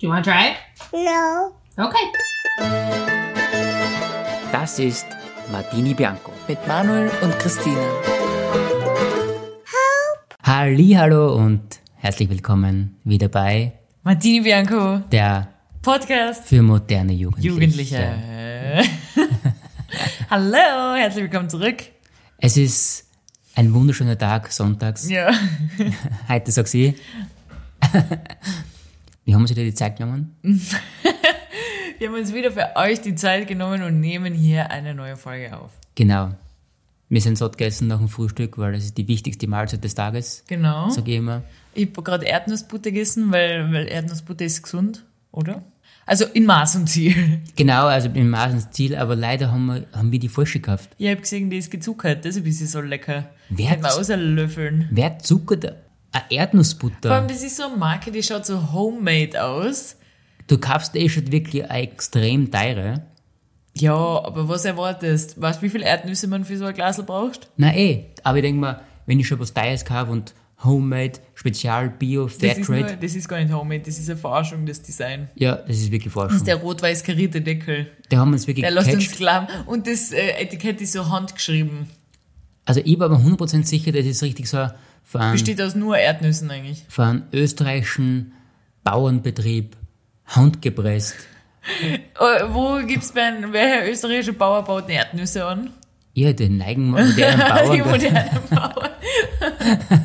Do you want to try it? No. Okay. Das ist Martini Bianco. Mit Manuel und Christine. Hallo und herzlich willkommen wieder bei Martini Bianco, der Podcast für moderne Jugendliche. Jugendliche. Hallo, herzlich willkommen zurück. Es ist ein wunderschöner Tag, sonntags. Ja. Heute sagt sie. Wie haben Sie dir die Zeit genommen? Wir haben uns wieder für euch die Zeit genommen und nehmen hier eine neue Folge auf. Genau. Wir sind satt gegessen nach dem Frühstück, weil das ist die wichtigste Mahlzeit des Tages, Genau. sage ich immer. Ich habe gerade Erdnussbutter gegessen, weil, weil Erdnussbutter ist gesund, oder? Also in Maß und Ziel. Genau, also im Maßensziel, aber leider haben wir, haben wir die falsche gekauft. Ich habe gesehen, die ist gezuckert, deshalb ist sie so lecker. Wer Hätten wir hat's- auslöffeln. Wer zuckert eine Vor Erdnussbutter? allem, das ist so eine Marke, die schaut so homemade aus. Du kaufst eh schon wirklich eine extrem teure. Ja, aber was erwartest? Weißt du, wie viel Erdnüsse man für so ein Glas braucht? Na eh, aber ich denke mal, wenn ich schon was Teures kaufe und Homemade, Spezial, Bio, Das Fairtrade, das ist gar nicht homemade, das ist eine Verarschung, das Design. ja, das ist wirklich Das Forschung. ist der rot-weiß karierte Deckel. Da haben wir uns wirklich Der lässt uns glauben. Und das äh, Etikett ist so handgeschrieben. Also ich war mir 100% sicher, das ist richtig so von Besteht aus nur Erdnüssen eigentlich. von österreichischen Bauernbetrieb, handgepresst. Äh, wo gibt's bei einem, welcher österreichische Bauer baut denn Erdnüsse an? Ja, den neigen modernen Die Bauern. modernen Bauern.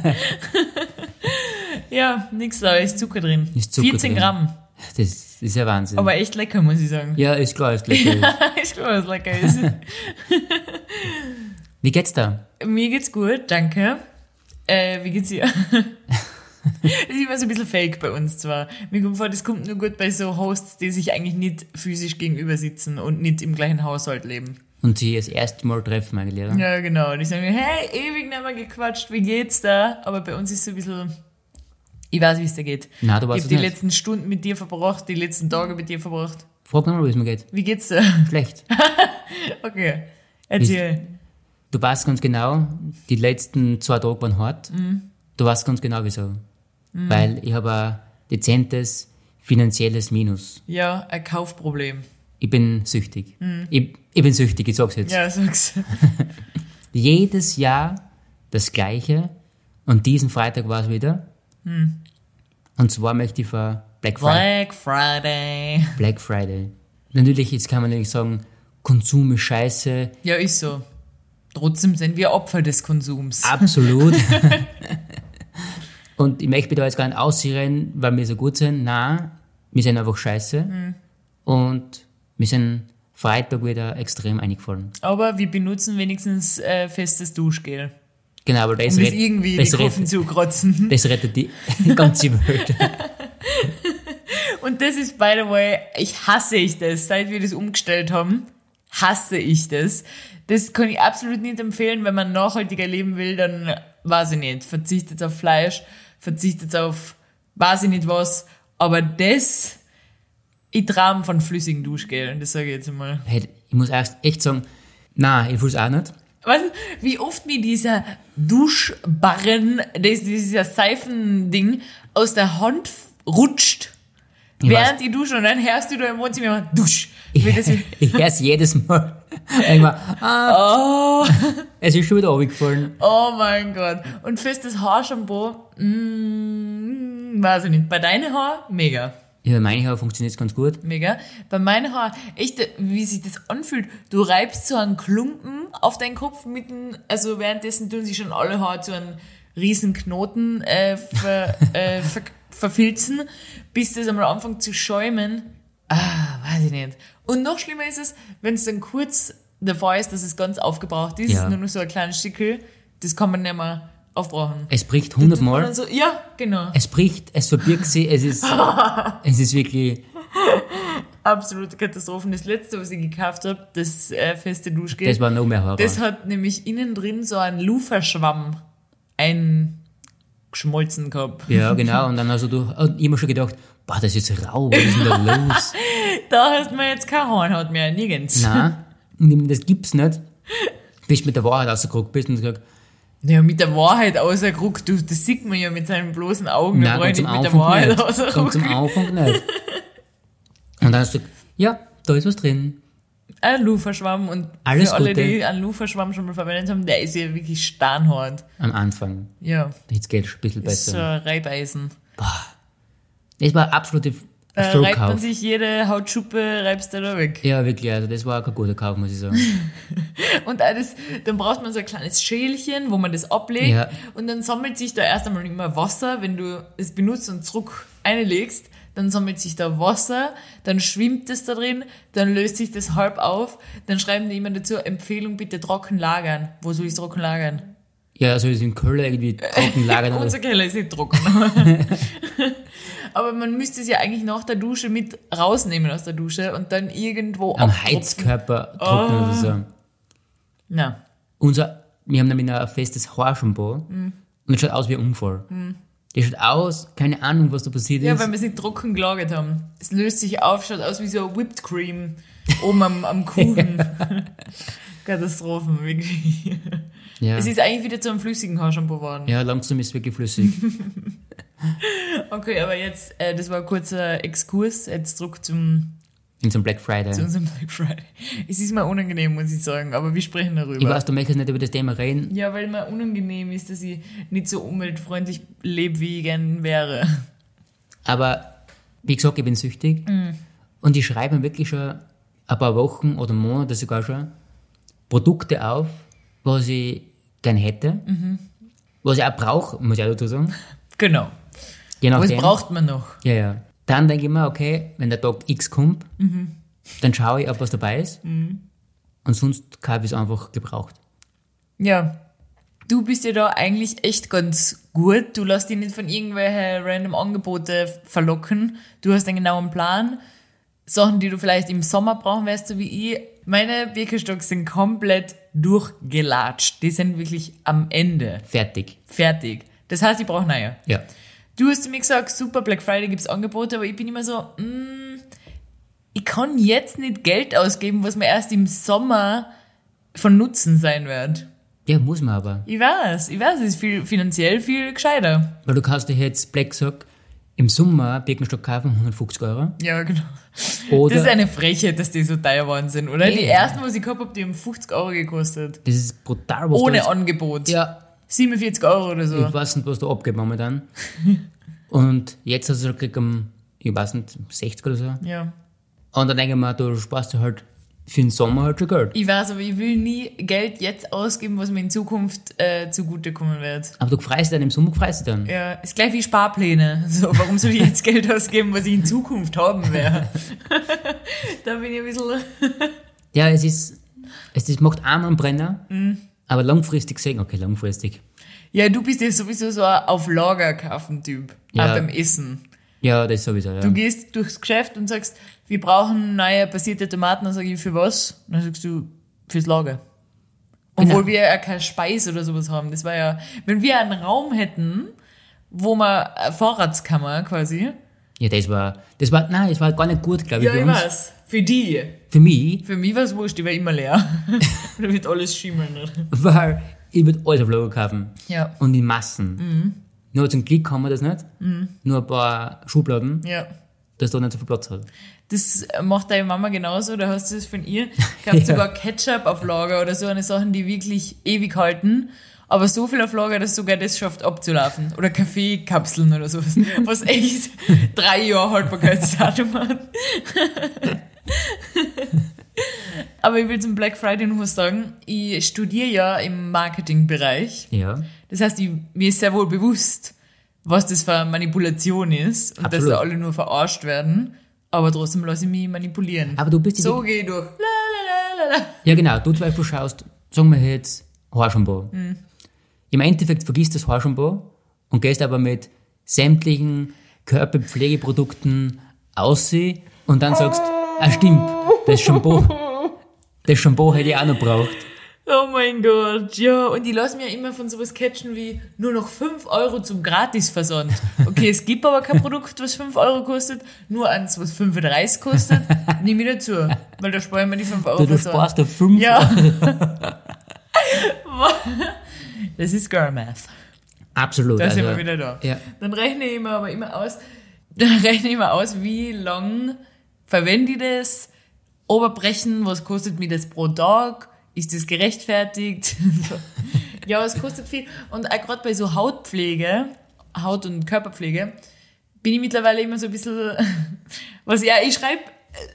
ja, nix da, ist Zucker drin. Ist Zucker 14 drin. Gramm. Das ist ja Wahnsinn. Aber echt lecker, muss ich sagen. ja, ist klar, ist lecker. ich glaube, was lecker ist. Wie geht's da? Mir geht's gut, danke. Äh, wie geht's dir? das ist immer so ein bisschen fake bei uns zwar. Mir kommt vor, das kommt nur gut bei so Hosts, die sich eigentlich nicht physisch gegenüber sitzen und nicht im gleichen Haushalt leben. Und sie das erste Mal treffen, eigentlich, oder? Ja, genau. Die sagen mir, hey, ewig nicht mehr gequatscht, wie geht's da? Aber bei uns ist so ein bisschen, ich weiß, wie es dir geht. Nein, du ich habe die nicht. letzten Stunden mit dir verbracht, die letzten Tage mit dir verbracht. Frag nochmal, wie es mir geht. Wie geht's dir? Schlecht. Okay, erzähl. Du weißt ganz genau, die letzten zwei Tage waren hart. Du weißt ganz genau wieso. Weil ich habe ein dezentes finanzielles Minus. Ja, ein Kaufproblem. Ich bin süchtig. Ich, ich bin süchtig, ich sag's jetzt. Ja, sag's. Jedes Jahr das Gleiche. Und diesen Freitag war es wieder. Und zwar möchte ich für Black Friday. Black Friday. Black Friday. Natürlich, jetzt kann man nicht sagen, Konsum ist scheiße. Ja, ist so. Trotzdem sind wir Opfer des Konsums. Absolut. Und ich möchte mich da jetzt gar nicht aussehen, weil wir so gut sind. Nein, wir sind einfach scheiße. Und wir sind Freitag wieder extrem eingefallen. Aber wir benutzen wenigstens äh, festes Duschgel. Genau, aber das, Um rett- irgendwie das, die Kurven zu kratzen. das rettet die ganze Welt. Und das ist, by the way, ich hasse ich das. Seit wir das umgestellt haben, hasse ich das. Das kann ich absolut nicht empfehlen, wenn man nachhaltiger leben will, dann weiß ich nicht. Verzichtet auf Fleisch, verzichtet auf weiß ich nicht was. Aber das, ich traum von flüssigem Duschgel. Das sage ich jetzt einmal. Hey, ich muss erst echt sagen, nein, ich fühl's auch nicht. Weißt du, wie oft mir dieser Duschbarren, dieser Seifending aus der Hand rutscht, Ich während ich dusche und dann hörst du da im Wohnzimmer immer, dusch. Ich, das, ich hör's jedes Mal. Irgendwann, ah, oh, es ist schon wieder runtergefallen. oh mein Gott. Und festes Haarshampoo, mm, weiß ich nicht. Bei deinen Haaren, mega. Ja, meine Haare funktioniert ganz gut. Mega. Bei meinen Haaren, echt, wie sich das anfühlt. Du reibst so einen Klumpen auf deinen Kopf mitten, also währenddessen tun sich schon alle Haare zu einem riesen Knoten äh, ver, äh, ver, verfilzen, bis das einmal anfängt zu schäumen. Ah, weiß ich nicht. Und noch schlimmer ist es, wenn es dann kurz davor ist, dass es ganz aufgebraucht ist, Ja. nur noch so ein kleines Stückel, das kann man nicht mehr aufbrauchen. Es bricht Und hundertmal. so, ja, genau. Es bricht, es verbirgt sich, es ist, es ist wirklich, Absolute Katastrophen. Das letzte, was ich gekauft habe, das äh, feste Duschgel, das war noch mehr Horror. das hat nämlich innen drin so einen Luferschwamm eingeschmolzen gehabt. Ja, genau. Und dann hast du und immer schon gedacht, boah, das ist rau, was ist denn da los? Da hast man jetzt kein Hornhaut mehr, nirgends. Nein, das gibt's nicht. Bis du mit der Wahrheit rausgeguckt bist und gesagt, Ja, mit der Wahrheit außerguckt, du, das sieht man ja mit seinen bloßen Augen, ich ganz nicht mit der Wahrheit am außergucken. Anfang nicht. Und dann hast du, ja, da ist was drin. Ein Luferschwamm und Alles für alle, Gute. die einen Luferschwamm schon mal verwendet haben, der ist ja wirklich steinhart. Am Anfang. Ja, Jetzt geht es ein bisschen ist so besser. ein Reibeisen. Das war absolute Da reibt man sich jede Hautschuppe, reibst du da weg. Ja, wirklich, also das war kein guter Kauf, muss ich sagen. Und das, dann braucht man so ein kleines Schälchen, wo man das ablegt. Ja. Und dann sammelt sich da erst einmal immer Wasser. Wenn du es benutzt und zurück einlegst, dann sammelt sich da Wasser, dann schwimmt es da drin, dann löst sich das halb auf, dann schreiben die immer dazu, Empfehlung bitte trocken lagern. Wo soll ich es trocken lagern? Ja, also ist in Köln irgendwie trocken lagern. Unser Keller ist nicht trocken. Aber man müsste es ja eigentlich nach der Dusche mit rausnehmen aus der Dusche und dann irgendwo am abtropfen. Heizkörper trocknen oder so. Na, Unser, wir haben nämlich ein festes Haarshampoo Mhm. und es schaut aus wie ein Unfall. Das schaut aus, keine Ahnung, was da passiert Ja, ist. weil wir es nicht trocken gelagert haben. Es löst sich auf, schaut aus wie so Whipped Cream oben am, am Kuchen. Katastrophen, wirklich. ja. Es ist eigentlich wieder zu einem flüssigen Haarshampoo geworden. ja, langsam ist es wirklich flüssig. Okay, aber jetzt, äh, das war ein kurzer Exkurs, jetzt zurück zum, In so einem Black Friday. zu unserem Black Friday. Es ist mir unangenehm, muss ich sagen, aber wir sprechen darüber. ich weiß, du möchtest nicht über das Thema reden, Ja, weil mir unangenehm ist, dass ich nicht so umweltfreundlich lebe, wie ich gern wäre. aber wie gesagt, ich bin süchtig Mhm. und ich schreibe mir wirklich schon ein paar Wochen oder Monate sogar schon Produkte auf, was ich gern hätte, Mhm. was ich auch brauche, muss ich auch dazu sagen. Genau. Je Was braucht man noch? Ja, ja. Dann denke ich mir, okay, wenn der Tag X kommt, Mhm. dann schaue ich, ob was dabei ist. Und sonst kaufe ich es einfach gebraucht. Ja. Du bist ja da eigentlich echt ganz gut. Du lässt dich nicht von irgendwelchen random Angebote verlocken. Du hast einen genauen Plan. Sachen, die du vielleicht im Sommer brauchen wirst, so wie ich. Meine Birkenstocks sind komplett durchgelatscht. Die sind wirklich am Ende. Fertig. Fertig. Das heißt, ich brauche neue. Ja. Du hast zu mir gesagt, super, Black Friday gibt's Angebote, aber ich bin immer so, mm, ich kann jetzt nicht Geld ausgeben, was mir erst im Sommer von Nutzen sein wird. Ja, muss man aber. Ich weiß, ich weiß, es ist viel, finanziell viel gescheiter. Weil du kannst dir jetzt Black Sock im Sommer Birkenstock kaufen, 150 Euro. Ja, genau. Oder Das ist eine Frechheit, dass die so teuer geworden sind, oder? Die Ja. ersten, was ich gehabt habe, die haben 50 Euro gekostet. das ist brutal, was Ohne. Angebot. Ja, 47 Euro oder so. ich weiß nicht, was du abgibst momentan. Und jetzt hast du gekriegt um, ich weiß nicht, 60 oder so. Ja. Und dann denke ich mir, du sparst dir halt für den Sommer halt schon Geld. Ich weiß, aber ich will nie Geld jetzt ausgeben, was mir in Zukunft äh, zugutekommen wird. Aber du freust dich dann im Sommer, freust dich dann. Ja, ist gleich wie Sparpläne. So, warum soll ich jetzt Geld ausgeben, was ich in Zukunft haben werde? da bin ich ein bisschen. Ja, es ist, es ist, macht einen Brenner, Mhm. Aber langfristig gesehen, okay, langfristig. Ja, du bist ja sowieso so ein auf Lager kaufen Typ. Ja. Auch beim Essen. Ja, das sowieso, ja. Du gehst durchs Geschäft und sagst, wir brauchen neue passierte Tomaten. Dann sage ich, für was? Dann sagst du, fürs Lager. Obwohl Genau. wir ja keine Speise oder sowas haben. Das war ja, wenn wir einen Raum hätten, wo eine Vorratskammer quasi. Ja, das war, das war, nein, das war gar nicht gut, glaube ich, Ja, für ich uns. weiß. Für die. Für mich, Für mich war es wurscht, die war immer leer. da wird alles schimmeln. weil ich würde alles auf Lager kaufen. Ja. Und in Massen. Nur zum Glück haben wir das nicht. Nur ein paar Schubladen, Ja. dass da nicht so viel Platz hat. Das macht deine Mama genauso, da hast du es von ihr. Gehabt Ja. sogar Ketchup auf Lager oder so eine Sachen, die wirklich ewig halten. Aber so viel auf Lager, dass sogar das schafft abzulaufen. Oder Kaffeekapseln oder sowas. Was echt drei Jahre Haltbarkeitsdatum hat. Aber ich will zum Black Friday noch was sagen. Ich studiere ja im Marketingbereich. Ja. Das heißt, ich, mir ist sehr wohl bewusst, was das für eine Manipulation ist und dass Absolut. da alle nur verarscht werden. Aber trotzdem lasse ich mich manipulieren. Aber du bist so gehe ich durch. La, la, la. Ja, genau. Du zum Beispiel schaust, sagen wir jetzt, Haarshampoo. Hm. Im Endeffekt vergisst das Haarshampoo und gehst aber mit sämtlichen Körperpflegeprodukten aussehen und dann sagst, ah stimmt, das Shampoo, das Shampoo hätte ich auch noch braucht. Oh mein Gott, ja. Und die lassen mir immer von sowas catchen wie nur noch 5 Euro zum Gratisversand. Okay, es gibt aber kein Produkt, was 5 Euro kostet, nur eins, was 35 kostet. Nehme ich dazu, weil da sparen wir die 5 Euro Du, du sparst da fünf. Ja. das ist Girl Math. Absolut. Da sind also, wir wieder da. Ja. Dann rechne ich mir aber immer aus, dann rechne ich mir aus, wie lang Verwende ich das? Oberbrechen, was kostet mir das pro Tag? Ist das gerechtfertigt? ja, es kostet viel. Und auch gerade bei so Hautpflege, Haut- und Körperpflege, bin ich mittlerweile immer so ein bisschen, was ja, ich schreibe,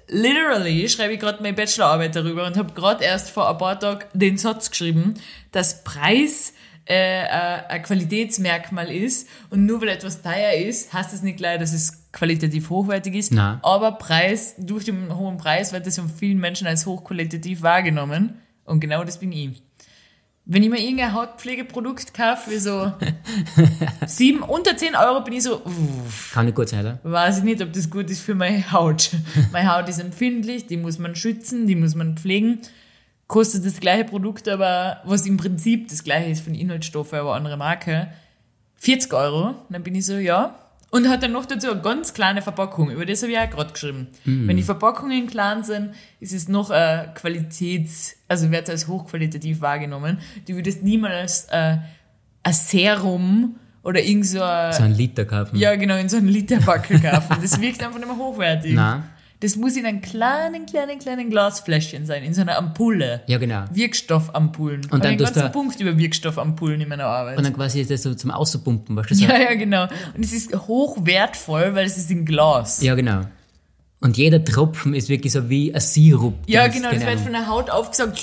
literally, schreibe ich gerade meine Bachelorarbeit darüber und habe gerade erst vor ein paar Tagen den Satz geschrieben, dass Preis äh, ein Qualitätsmerkmal ist und nur weil etwas teuer ist, heißt das nicht gleich, dass es qualitativ hochwertig ist. Nein. Aber Preis, durch den hohen Preis wird das von vielen Menschen als hochqualitativ wahrgenommen und genau das bin ich. Wenn ich mir irgendein Hautpflegeprodukt kaufe, für so sieben, unter 10 Euro, bin ich so, uff, Kann nicht gut sein, oder? weiß ich nicht, ob das gut ist für meine Haut. meine Haut ist empfindlich, die muss man schützen, die muss man pflegen. Kostet das gleiche Produkt, aber was im Prinzip das gleiche ist von Inhaltsstoffen, aber andere Marke, 40 Euro. Dann bin ich so, ja. Und hat dann noch dazu eine ganz kleine Verpackung. Über das habe ich auch gerade geschrieben. Wenn die Verpackungen klein sind, ist es noch äh, Qualitäts, also wird es als hochqualitativ wahrgenommen. Du würdest niemals äh, ein Serum oder irgend so ein, So ein Liter kaufen. ja, genau, in so einen Literbackel kaufen. Das wirkt einfach nicht mehr hochwertig. Nein. Das muss in einem kleinen, kleinen, kleinen Glasfläschchen sein, in so einer Ampulle. Ja, genau. Wirkstoffampullen. Und dann einen tust ganzen du- Punkt über Wirkstoffampullen in meiner Arbeit. Und dann quasi ist das so zum Außerpumpen, weißt du? Ja, ja, genau. Und es ist hochwertvoll, weil es ist in Glas. Ja, genau. Und jeder Tropfen ist wirklich so wie ein Sirup. Ja, Das- genau, das wird von der Haut aufgesaugt.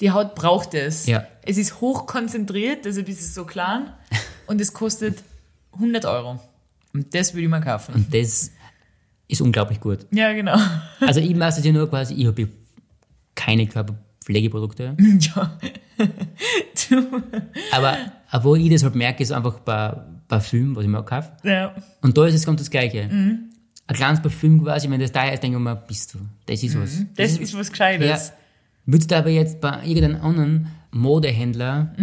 Die Haut braucht es. Ja. Es ist hochkonzentriert, deshalb ist es so klein. Und es kostet 100 Euro. Und das würde ich mal kaufen. Und das ist unglaublich gut. Ja, genau. Also ich mache es ja nur quasi, ich habe keine Körperpflegeprodukte. ja. Aber, aber wo ich das halt merke, ist einfach bei Parfüm, was ich mir auch kaufe. ja. Und da ist es ganz das Gleiche. Ein kleines Parfüm quasi, wenn das da ist, denke ich mir, bist du, das ist was. Das ist was Gescheites. Ja. Würdest du aber jetzt bei irgendeinem anderen Modehändler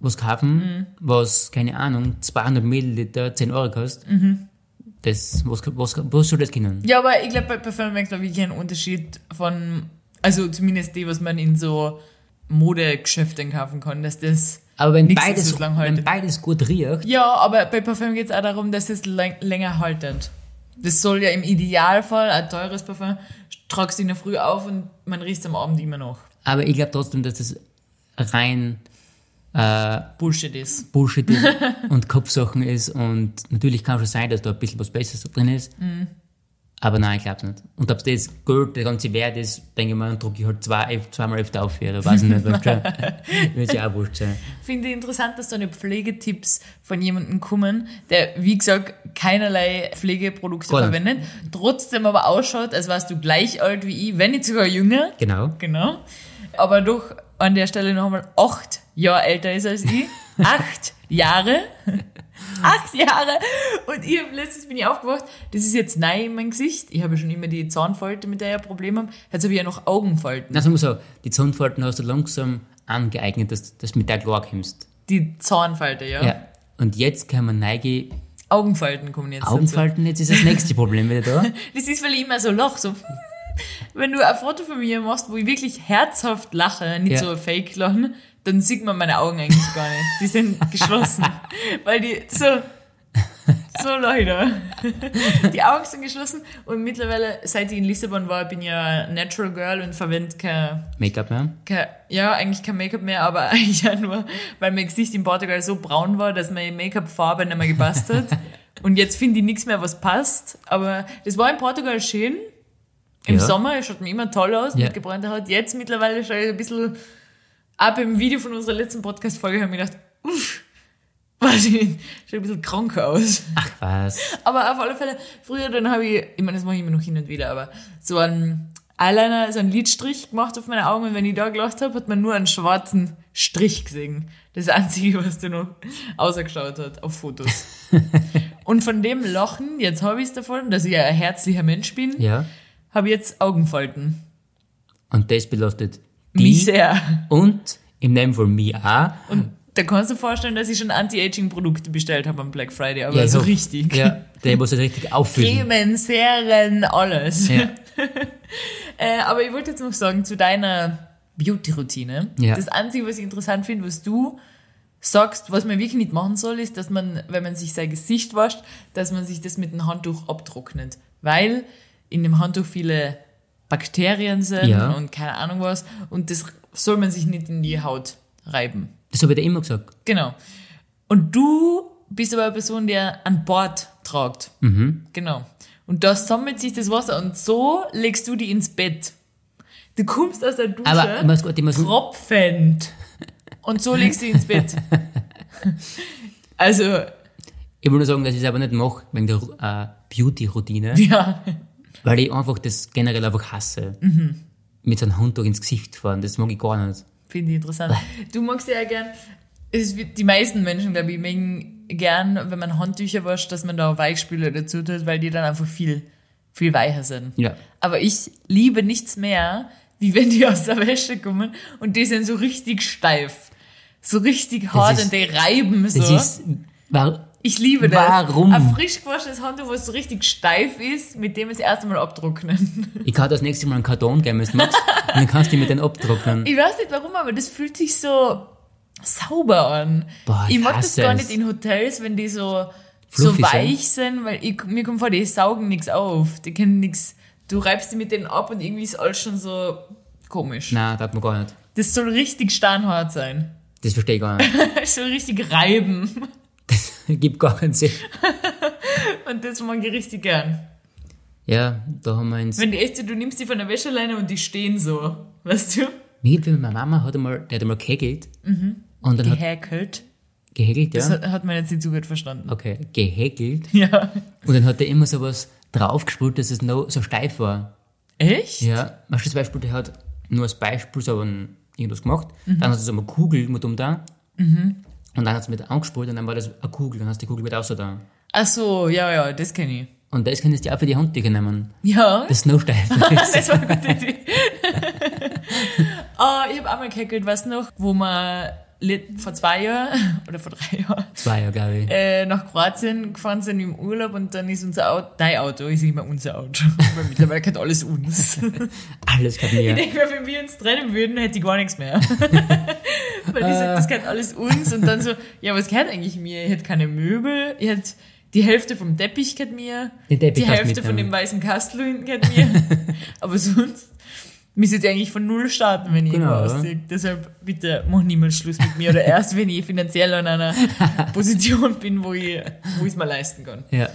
was kaufen, was, keine Ahnung, 200 Milliliter 10 Euro kostet, das, was, was, was soll das können? Ja, aber ich glaube, bei Parfum merkt man wirklich einen Unterschied von, also zumindest die, was man in so Modegeschäften kaufen kann, dass das. Aber wenn beides, so lang haltet. wenn beides gut riecht, Ja, aber bei Parfum geht es auch darum, dass es läng länger haltet. Das soll ja im Idealfall, ein teures Parfum, tragst du in der Früh auf und man riecht am Abend immer noch. aber ich glaube trotzdem, dass das rein äh, Bullshit ist. Bullshit ist und Kopfsachen ist und natürlich kann schon sein, dass da ein bisschen was Besseres drin ist. Mhm. Aber nein, ich glaube nicht. Und ob das Geld der ganze Wert ist, denke ich mal, dann drucke ich halt zwei, zweimal öfter auf, oder weiß ich nicht? Wird ja auch wurscht sein. Finde ich interessant, dass da eine Pflegetipps von jemandem kommen, der, wie gesagt, keinerlei Pflegeprodukte verwendet, trotzdem aber ausschaut, als warst du gleich alt wie ich, wenn nicht sogar jünger. Genau. Genau. Aber doch an der Stelle nochmal acht Jahre älter ist als ich. acht Jahre. acht Jahre. Und ich hab, letztens bin ich aufgewacht, das ist jetzt neu in mein Gesicht. Ich habe schon immer die Zahnfalte, mit der ich ein Problem habe. Jetzt habe ich ja noch Augenfalten. Also muss so, die Zahnfalten hast du langsam angeeignet, dass du mit der klar kommst. Die Zahnfalte, ja. Ja. Und jetzt kann man neige Augenfalten kommen jetzt dazu. Augenfalten, jetzt ist das nächste Problem wieder da. Das ist, weil ich immer so lach, so. Wenn du ein Foto von mir machst, wo ich wirklich herzhaft lache, nicht Ja. so fake lachen, dann sieht man meine Augen eigentlich gar nicht. Die sind geschlossen. weil die, so, so Leute. Die Augen sind geschlossen und mittlerweile, seit ich in Lissabon war, bin ich ja Natural Girl und verwende kein, Make-up, ja? kein, ja, eigentlich kein Make-up mehr, aber eigentlich ja nur, weil mein Gesicht in Portugal so braun war, dass meine Make-up-Farbe nicht mehr gepasst hat. Und jetzt finde ich nichts mehr, was passt. Aber das war in Portugal schön. Im Ja. Sommer schaut mir immer toll aus Ja. mit gebräunter Haut. Jetzt mittlerweile schaue ich ein bisschen ab im Video von unserer letzten Podcast-Folge habe ich mir gedacht, uff, was ich schaut ein bisschen krank aus. Ach was. Aber auf alle Fälle, früher dann habe ich, ich meine, das mache ich immer noch hin und wieder, aber so einen Eyeliner, so einen Lidstrich gemacht auf meine Augen und wenn ich da gelacht habe, hat man nur einen schwarzen Strich gesehen. Das Einzige, was da noch ausgeschaut hat auf Fotos. und von dem Lachen, jetzt habe ich es davon, dass ich ja ein herzlicher Mensch bin, Ja. Habe jetzt Augenfalten. Und das belastet Mich die sehr. und im Namen von mir auch. Und da kannst du dir vorstellen, dass ich schon Anti-Aging-Produkte bestellt habe am Black Friday, aber Ja, so richtig. Ja, der muss das richtig auffüllen. Cremen, Serien, alles. Ja. Äh, aber ich wollte jetzt noch sagen, zu deiner Beauty-Routine. Ja. Das Einzige, was ich interessant finde, was du sagst, was man wirklich nicht machen soll, ist, dass man, wenn man sich sein Gesicht wascht, dass man sich das mit dem Handtuch abtrocknet. Weil in dem Handtuch viele Bakterien sind Ja. und keine Ahnung was. Und das soll man sich nicht in die Haut reiben. Das habe ich dir immer gesagt. Genau. Und du bist aber eine Person, der an Bord tragt. Mhm. Genau. Und da sammelt sich das Wasser und so legst du die ins Bett. Du kommst aus der Dusche, Aber muss, ich muss, tropfend. Und so legst du die ins Bett. Also, ich will nur sagen, dass ich es aber nicht mache wegen der äh, Beauty-Routine, ja. Weil ich einfach das generell einfach hasse. Mhm. Mit so einem Handtuch ins Gesicht fahren, das mag ich gar nicht. Finde ich interessant. Du magst ja gern, es wird, die meisten Menschen, glaube ich, mögen gern, wenn man Handtücher wascht, dass man da Weichspüler dazu tut, weil die dann einfach viel, viel weicher sind. Ja. Aber ich liebe nichts mehr, wie wenn die aus der Wäsche kommen und die sind so richtig steif. So richtig hart und die reiben so. Das ist, war, ich liebe das. Warum? Ein frisch gewaschenes Handtuch, was so richtig steif ist, mit dem es erst einmal abtrocknen. ich kann das nächste Mal einen Karton geben, wenn du magst, und dann kannst du mit den abtrocknen. Ich weiß nicht warum, aber das fühlt sich so sauber an. Boah, ich ich mag das gar es. nicht in Hotels, wenn die so, Fluffy so weich sind, weil ich, mir kommt vor, die saugen nichts auf. Die können nichts. Du reibst die mit denen ab und irgendwie ist alles schon so komisch. Nein, das man gar nicht. Das soll richtig steinhart sein. Das verstehe ich gar nicht. Das soll richtig reiben. Gibt gar keinen Sinn. Und das mag ich richtig gern. Ja, da haben wir ins. Wenn die echt, du nimmst die von der Wäscheleine und die stehen so. Weißt du? Mir, meine Mama hat einmal, die hat einmal gehäkelt. Und dann hat Gehäkelt. gehäkelt, Das ja. hat, hat man jetzt nicht so gut verstanden. Okay, gehäkelt. Ja. Und dann hat er immer sowas draufgespült, dass es noch so steif war. Echt? Ja, weißt du, das Beispiel, der hat nur als Beispiel so ein, irgendwas gemacht. Mhm. Dann hat er so eine Kugel mit um da. Und dann hat es mit angespult und dann war das eine Kugel. Dann hast du die Kugel wieder außer da. Ach so, ja, ja, das kenne ich. Und das kannst du auch für die Handtücher nehmen. Ja, Das ist noch steif ist. das war eine gute Idee. Ah, ich habe einmal gehackelt, du noch, wo let- vor zwei Jahren oder vor drei Jahren Zwei Jahre, glaube ich. äh, nach Kroatien gefahren sind im Urlaub und dann ist unser Auto, dein Auto, sage immer unser Auto, weil mittlerweile gehört alles uns. Alles gehört mir. Ich denke mir, wenn wir uns trennen würden, hätte ich gar nichts mehr. Weil ich sag, das gehört alles uns und dann so, ja, was gehört eigentlich mir? Ich hätte keine Möbel, ich hätte die Hälfte vom Teppich gehört mir, die Hälfte von dem weißen Kastel hinten gehört mir. Aber sonst müsste ich eigentlich von Null starten, wenn ich Genau, irgendwo ausziehe. Deshalb bitte mach niemals Schluss mit mir oder erst, wenn ich finanziell an einer Position bin, wo ich es mal leisten kann. Ja.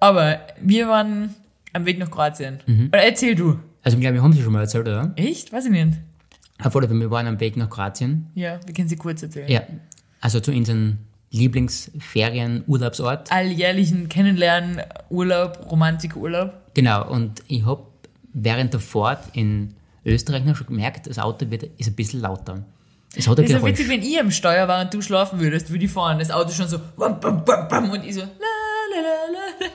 Aber wir waren am Weg nach Kroatien. Mhm. Oder erzähl du. Also, ich glaube, wir haben sie schon mal erzählt, oder? Echt? Weiß ich nicht. Fälle, wir waren am Weg nach Kroatien. Ja, wir können sie kurz erzählen. Ja. Also zu unseren Lieblingsferien-Urlaubsort. Alljährlichen Kennenlernen, Urlaub, Romantikurlaub. Genau, und ich habe während der Fahrt in Österreich noch schon gemerkt, das Auto wird, ist ein bisschen lauter. Es hat ein Das ist ja witzig, wenn ich am Steuer war und du schlafen würdest, würde ich fahren. Das Auto schon so wam, bam, bam, bam, und ich so la, la, la, la.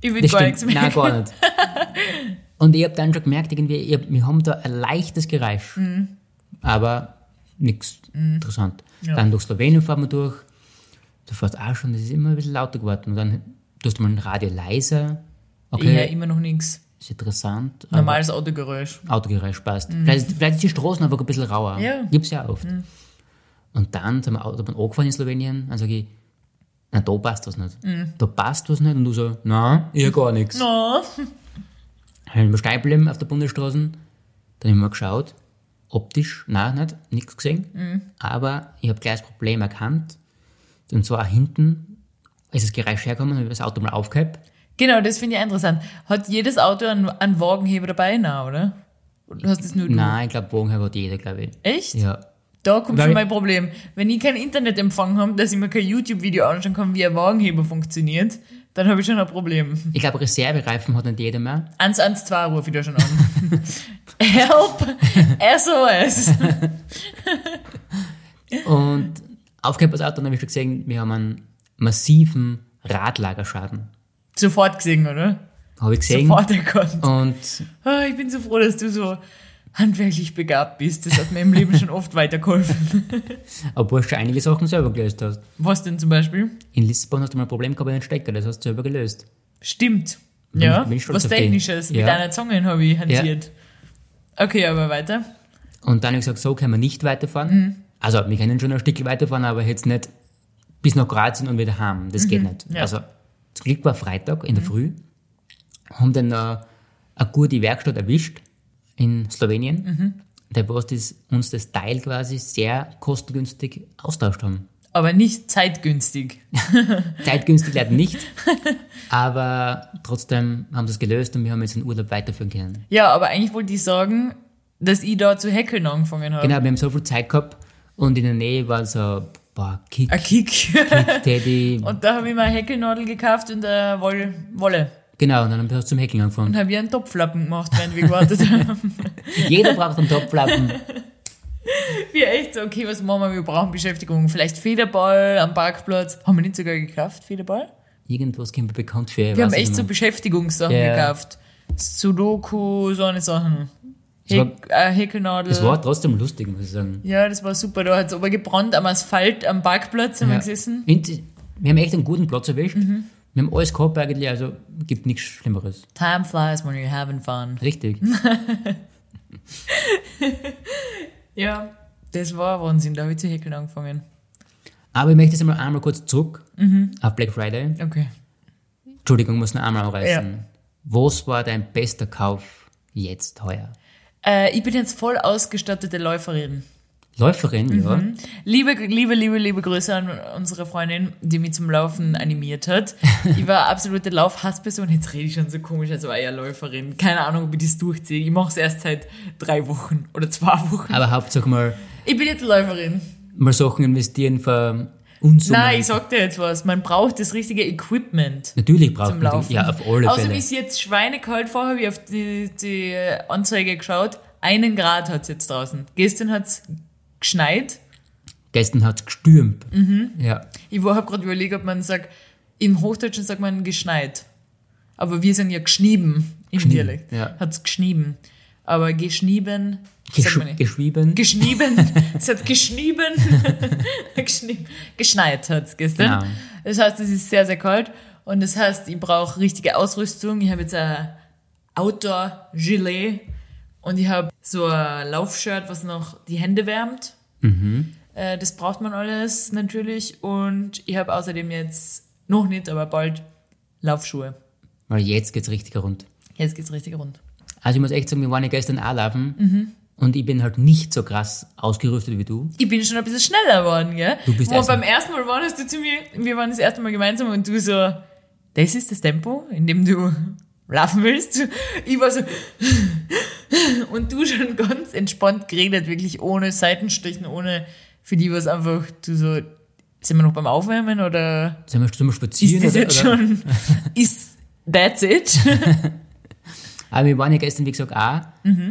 Ich würde Das gar stimmt. nichts mehr. Nein, gar nicht. Und ich habe dann schon gemerkt, irgendwie, hab, wir haben da ein leichtes Geräusch. Aber nichts interessant. Mhm. Ja. Dann durch Slowenien fahren wir durch. Du fährst auch schon, das ist immer ein bisschen lauter geworden. Und dann tust du mal ein Radio leiser. Okay, immer noch nichts. Ist interessant. Normales Autogeräusch. Autogeräusch passt. Vielleicht, ist- vielleicht ist die Straßen einfach ein bisschen rauer. Mhm. Ja. Mhm. Gibt's ja oft. Und dann sind wir Autobahn angefahren in Slowenien. Dann sage ich, na, da passt was nicht. Da passt was nicht. Und du so, na, ich gar nichts. Mhm. No. Haben wir stehen geblieben auf der Bundesstraße. Dann haben wir geschaut. Optisch, nein, nicht, nichts gesehen. Mhm. Aber ich habe gleich das Problem erkannt. Und zwar hinten ist das Geräusch hergekommen, habe ich das Auto mal aufgehabt. Genau, das finde ich interessant. Hat jedes Auto einen, einen Wagenheber dabei? Na, oder? Oder hast das nur du? Nein, ich glaube, Bogenheber hat jeder, glaube ich. Echt? Ja. Da kommt Weil- schon mein Problem. Wenn ich kein Internetempfang habe, dass ich mir kein YouTube-Video anschauen kann, wie ein Wagenheber funktioniert, dann habe ich schon ein Problem. Ich glaube, Reservereifen hat nicht jeder mehr. 112 rufe ich da schon an. Help! SOS! Und aufgehebt das Auto, dann habe ich schon gesehen, wir haben einen massiven Radlagerschaden. Sofort gesehen, oder? Habe ich gesehen. Sofort erkannt. Und Ah, ich bin so froh, dass du so handwerklich begabt bist. Das hat mir im Leben schon oft weitergeholfen. obwohl du schon einige Sachen selber gelöst hast. Was denn zum Beispiel? In Lissabon hast du mal ein Problem gehabt mit dem Stecker, das hast du selber gelöst. Stimmt. Bin Ja, bin was. Technisches. Mit Ja. einer Zunge habe ich hantiert. Okay, aber weiter. Und dann habe ich gesagt, so können wir nicht weiterfahren. Mhm. Also, wir können schon ein Stück weiterfahren, aber jetzt nicht bis nach Kroatien und wieder heim. Das geht nicht. Mhm. Ja. Mhm. Also, zum Glück war Freitag in der Früh, haben dann äh, eine gute Werkstatt erwischt in Slowenien, Mhm. der was das, uns das Teil quasi sehr kostengünstig austauscht haben. Aber nicht zeitgünstig. Zeitgünstig leider nicht, aber trotzdem haben sie es gelöst und wir haben jetzt den Urlaub weiterführen können. Ja, aber eigentlich wollte ich sagen, dass ich da zu häkeln angefangen habe. Genau, wir haben so viel Zeit gehabt und in der Nähe war so, boah, Kick, Ein Kick. Teddy. und da habe ich mir eine Häkelnadel gekauft und eine Woll Wolle. Genau, und dann haben wir zum Häkeln angefangen. Und habe ich einen Topflappen gemacht, während wir gewartet haben. Jeder braucht einen Topflappen. wir echt so, okay, was machen wir? Wir brauchen Beschäftigung. Vielleicht Federball am Parkplatz. Haben wir nicht sogar gekauft, Federball? Irgendwas kommt mir bekannt für. Wir haben echt so Beschäftigungssachen Ja. gekauft. Sudoku, so eine Sachen. Das war- Häk äh, Häkelnadel. Es war trotzdem lustig, muss ich sagen. ja, das war super. Da hat es aber gebrannt am Asphalt, am Parkplatz haben wir Ja. gesessen. Und wir haben echt einen guten Platz erwischt. Mhm. Wir haben alles gehabt eigentlich, also gibt nichts Schlimmeres. Time flies when you're having fun. Richtig. Ja, das war Wahnsinn. Da habe ich zu häkeln angefangen. Aber ich möchte jetzt einmal, einmal kurz zurück Mhm. auf Black Friday. Okay. Entschuldigung, muss noch einmal anreißen. Ja. Was war dein bester Kauf jetzt heuer? Äh, ich bin jetzt voll ausgestattete Läuferin. Läuferin, ja. Mhm. Liebe, liebe, liebe, liebe Grüße an unsere Freundin, die mich zum Laufen animiert hat. Ich war absolute Laufhassperson. Jetzt rede ich schon so komisch, als war ich ja Läuferin. Keine Ahnung, ob ich das durchziehe. Ich mache es erst seit drei Wochen oder zwei Wochen. Aber Hauptsache mal, Ich bin jetzt Läuferin. mal Sachen investieren für Unsummen. Nein, ich sag dir jetzt was. Man braucht das richtige Equipment. Natürlich braucht zum man Laufen. die. Ja, auf alle Außerdem Fälle. ist jetzt schweinekalt vorher, habe ich auf die, die Anzeige geschaut. Einen Grad hat es jetzt draußen. Gestern hat es geschneit. Gestern hat es gestürmt. Mhm. Ja. Ich habe gerade überlegt, ob man sagt, im Hochdeutschen sagt man geschneit. Aber wir sind ja geschnieben im Dialekt. ja. Hat es geschnieben. Aber geschnieben, Gesch nicht. geschrieben. Geschnieben. es hat geschnieben. Geschnie- Geschneit hat es gestern. Genau. Das heißt, es ist sehr, sehr kalt. Und das heißt, ich brauche richtige Ausrüstung. Ich habe jetzt ein Outdoor-Gilet und ich habe so ein Laufshirt, was noch die Hände wärmt. Äh, das braucht man alles natürlich. Und ich habe außerdem jetzt, noch nicht, aber bald, Laufschuhe. Weil jetzt geht's richtig rund. Jetzt geht's richtig rund. Also ich muss echt sagen, wir waren ja gestern auch laufen Mhm. Und ich bin halt nicht so krass ausgerüstet wie du. Ich bin schon ein bisschen schneller geworden, gell? Du bist Wo erst- beim ersten Mal waren, hast du zu mir, wir waren das erste Mal gemeinsam und du so, das ist das Tempo, in dem du laufen willst. Ich war so, und du schon ganz entspannt geredet, wirklich ohne Seitenstrichen, ohne, für die war es einfach, du so, sind wir noch beim Aufwärmen oder Sollen wir, sollen wir spazieren? ist das oder, jetzt oder? schon, ist that's it? Aber wir waren ja gestern, wie gesagt, auch.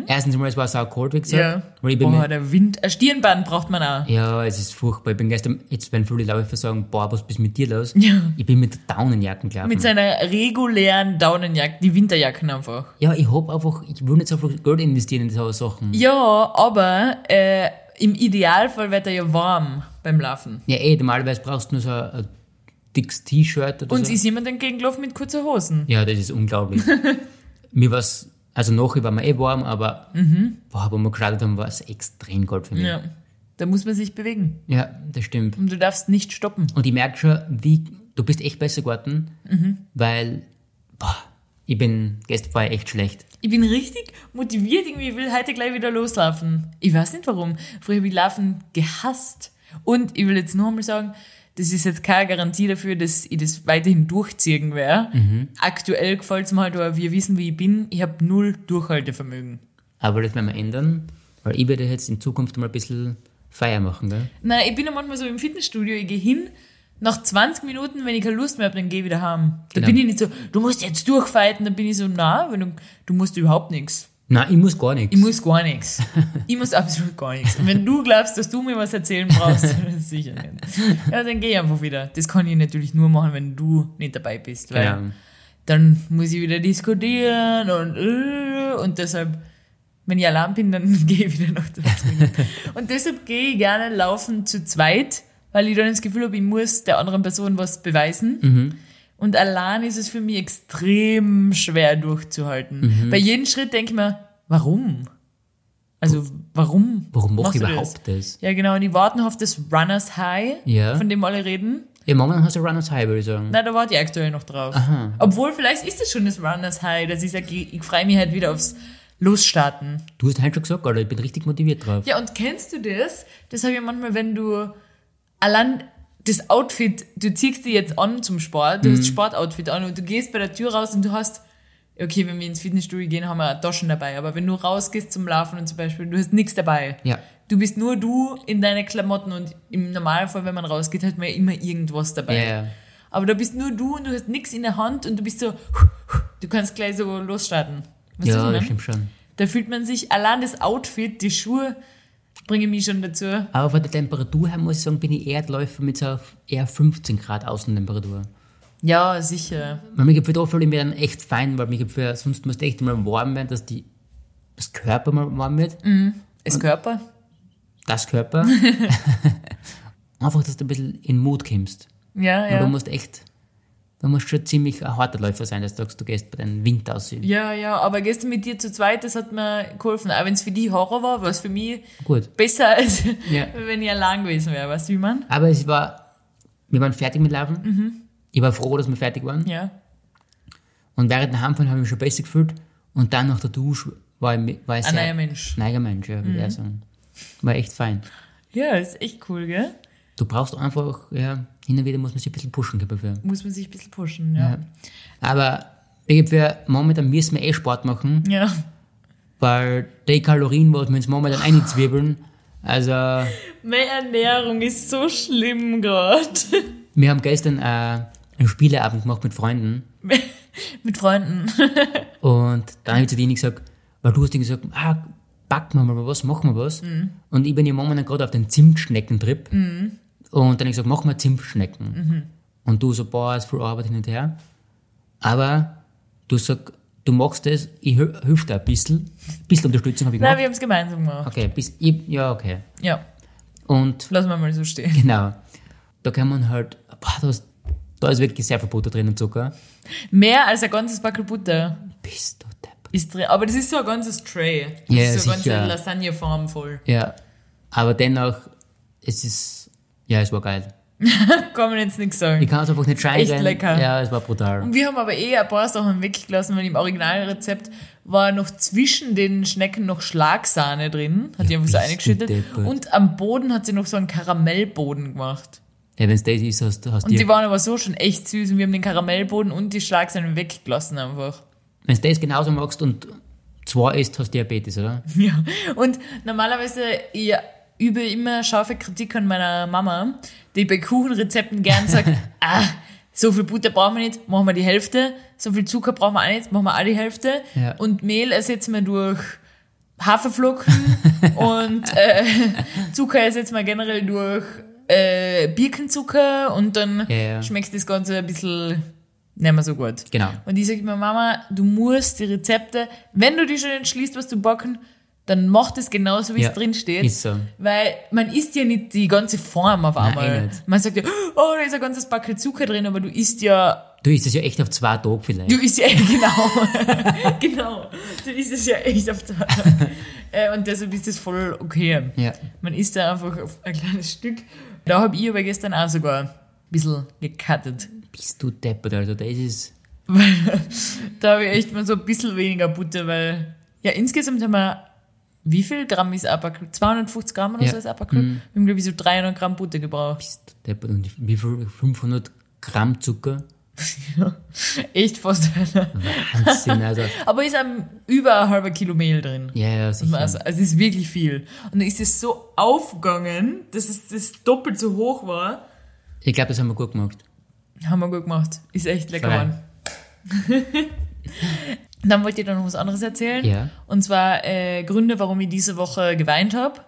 Erstens mal, es war kalt, wie gesagt. Mhm. ja. Ich Boah, der Wind, ein Stirnband braucht man auch. ja, es ist furchtbar. Ich bin gestern, jetzt werden viele Läufer sagen, boah, was ist mit dir los? Ja. Ich bin mit Daunenjacken gelaufen. Mit seiner regulären Daunenjacke, die Winterjacken einfach. ja, ich hab einfach, ich will nicht so viel Geld investieren in so Sachen. Ja, aber äh, im Idealfall wird er ja warm beim Laufen. Ja, eh, normalerweise brauchst du nur so ein, dickes T-Shirt oder Und so. ist jemand entgegengelaufen mit kurzer Hosen? Ja, das ist unglaublich. mir war's, also nachher war mir eh warm, aber boah, wo wir geschaut haben, war es extrem kalt für mich. Ja. Mhm. Ja. Da muss man sich bewegen. das stimmt. Und du darfst nicht stoppen. Und ich merke schon, wie, du bist echt besser geworden, Mhm. weil, boah, ich bin, gestern war echt schlecht. Ich bin richtig motiviert, irgendwie ich will heute gleich wieder loslaufen. Ich weiß nicht warum. Früher habe ich Laufen gehasst. Und ich will jetzt nur einmal sagen, das ist jetzt keine Garantie dafür, dass ich das weiterhin durchziehen werde. Aktuell gefällt es mir halt, aber wir wissen, wie ich bin. Ich habe null Durchhaltevermögen. Aber das werden wir ändern, weil ich werde jetzt in Zukunft mal ein bisschen Feier machen, gell? Nein, ich bin ja manchmal so im Fitnessstudio, ich gehe hin, nach 20 Minuten, wenn ich keine Lust mehr habe, dann gehe ich wieder heim. Da Genau. bin ich nicht so, du musst jetzt durchfighten, dann bin ich so, na, wenn du, du musst überhaupt nichts. Nein, ich muss gar nichts. Ich muss gar nichts. Ich muss absolut gar nichts. Und wenn du glaubst, dass du mir was erzählen brauchst, dann sicher nicht. Ja, dann geh ich einfach wieder. Das kann ich natürlich nur machen, wenn du nicht dabei bist, weil Genau. dann muss ich wieder diskutieren und äh, und deshalb, wenn ich allein bin, dann gehe ich wieder nach 20 Minuten. Und deshalb gehe ich gerne laufen zu zweit, weil ich dann das Gefühl habe, ich muss der anderen Person was beweisen. Und allein ist es für mich extrem schwer durchzuhalten. Bei jedem Schritt denke ich mir, warum? Also, warum? Warum mache ich überhaupt das? Ja, genau. Und ich warte noch auf das Runners High, Ja. von dem alle reden. Ja, momentan hast du Runners High, würde ich sagen. Nein, da warte ich aktuell noch drauf. Obwohl, vielleicht ist es schon das Runners High, dass ich sage, ich, ich freue mich halt wieder aufs Losstarten. Du hast halt schon gesagt, Alter, ich bin richtig motiviert drauf. Ja, und kennst du das? Das habe ich manchmal, wenn du allein das Outfit, du ziehst dir jetzt an zum Sport, du Mhm. hast Sportoutfit an und du gehst bei der Tür raus und du hast, okay, wenn wir ins Fitnessstudio gehen, haben wir Taschen dabei, aber wenn du rausgehst zum Laufen und zum Beispiel, du hast nichts dabei. Ja. Du bist nur du in deine Klamotten und im Normalfall, wenn man rausgeht, hat man ja immer irgendwas dabei. Ja, ja. Aber da bist nur du und du hast nichts in der Hand und du bist so, du kannst gleich so losstarten. Weißt Ja, ich das stimmt schon. Da fühlt man sich, allein das Outfit, die Schuhe, bringen mich schon dazu. Aber von der Temperatur her muss ich sagen, bin ich eher Läufer mit so eher 15 Grad Außentemperatur. Ja, sicher. Weil mir fühle ich mich dann echt fein, weil mir für, sonst muss echt mal warm werden, dass die, das Körper mal warm wird. Das Körper? Das Körper. Einfach, dass du ein bisschen in Mut kommst. Ja, Ja. Du ja. musst echt, du musst schon ziemlich ein harter Läufer sein, dass du sagst, du gehst bei deinem Winter aussehen. Ja, ja, aber gestern mit dir zu zweit, das hat mir geholfen. Auch wenn es für dich Horror war, war es für mich Gut. besser, als Ja. wenn ich allein gewesen wäre. Weißt du, wie man? Aber es war, wir waren fertig mit Laufen. Ich war froh, dass wir fertig waren. Ja. Und während dem Heimfahren habe ich mich schon besser gefühlt. Und dann nach der Dusche war ich, war ich Ein neuer Mensch. neuer Mensch, ja, würde ich sagen. War echt fein. Ja, ist echt cool, gell? Du brauchst einfach, ja, hin und wieder muss man sich ein bisschen pushen können dafür. Muss man sich ein bisschen pushen, ja. Aber ich für momentan müssen wir eh Sport machen, Ja. weil die Kalorien, was wir uns momentan einzwiebeln, also Meine Ernährung ist so schlimm gerade. wir haben gestern äh, einen Spieleabend gemacht mit Freunden Mit Freunden. und dann habe ich zu denen gesagt, weil du hast denen gesagt, ah, backen wir mal was, machen wir was. Und ich bin ja momentan gerade auf den Zimtschneckentrip. Und dann ich gesagt, machen wir Zimtschnecken. Und du so, boah, ist viel Arbeit hin und her. Aber du sagst, du machst das, ich hilf dir ein bisschen. Ein bisschen Unterstützung habe ich Nein, gemacht. wir haben es gemeinsam gemacht. Okay, bis, ich, ja, okay. Ja. Und Lassen wir mal so stehen. genau, da kann man halt, boah, da ist, da ist wirklich sehr viel Butter drin und Zucker. Mehr als ein ganzes Backel Butter Bist du depp. ist drin. Aber das ist so ein ganzes Tray. Das Ja, ist so eine sicher. ganze Lasagneform voll. Ja, aber dennoch, es ist, ja, es war geil. Kann man jetzt nichts sagen. Ich kann es einfach nicht scheinen. Echt lecker. Ja, es war brutal. Und wir haben aber eh ein paar Sachen weggelassen, weil im Originalrezept war noch zwischen den Schnecken noch Schlagsahne drin. Hat die einfach so eingeschüttet. deppert. Und am Boden hat sie noch so einen Karamellboden gemacht. Ja, wenn es das ist, hast, hast Und die du, waren aber so schon echt süß und wir haben den Karamellboden und die Schlagsahne weggelassen einfach. wenn du das genauso magst und zwei isst, hast du Diabetes, oder? Ja. Und normalerweise, ich übe immer scharfe Kritik an meiner Mama, die bei Kuchenrezepten gern sagt, ah, so viel Butter brauchen wir nicht, machen wir die Hälfte, so viel Zucker brauchen wir auch nicht, machen wir auch die Hälfte. Ja. Und Mehl ersetzen wir durch Haferflocken und äh, Zucker ersetzen wir generell durch äh, Birkenzucker und dann Ja, ja. schmeckt das Ganze ein bisschen nicht mehr so gut. Genau. Und ich sage immer, Mama, du musst die Rezepte, wenn du dich schon entschließt, was zu backen, dann mach das genauso, wie Ja, es drin steht. ist so. Weil man isst ja nicht die ganze Form auf einmal. eh nicht. man sagt ja, oh, da ist ein ganzes Backel Zucker drin, aber du isst ja, Du isst es ja echt auf zwei Tage vielleicht. du isst ja, genau, genau, du isst es ja echt auf der, äh, und deshalb ist das voll okay. Ja. Man isst da einfach auf ein kleines Stück. Da habe ich aber gestern auch sogar ein bisschen gecuttet. Bist du deppert, also das ist, Weil da habe ich echt mal so ein bisschen weniger Butter, weil ja, insgesamt haben wir, wie viel Gramm ist ein Backel? 250 Gramm oder Ja. so ist ein Backel? Wir haben, glaube ich, so 300 Gramm Butter gebraucht. bist deppert. Und wie viel? 500 Gramm Zucker? Echt fast. Wahnsinn, also. Aber ist am über ein halber Kilo Mehl drin. Ja, ja, sicher. Also, also es ist wirklich viel. Und dann ist es so aufgegangen, dass es das doppelt so hoch war. Ich glaube, das haben wir gut gemacht. Haben wir gut gemacht. Ist echt lecker. Dann wollte ich dir noch was anderes erzählen. Ja. Und zwar äh, Gründe, warum ich diese Woche geweint habe.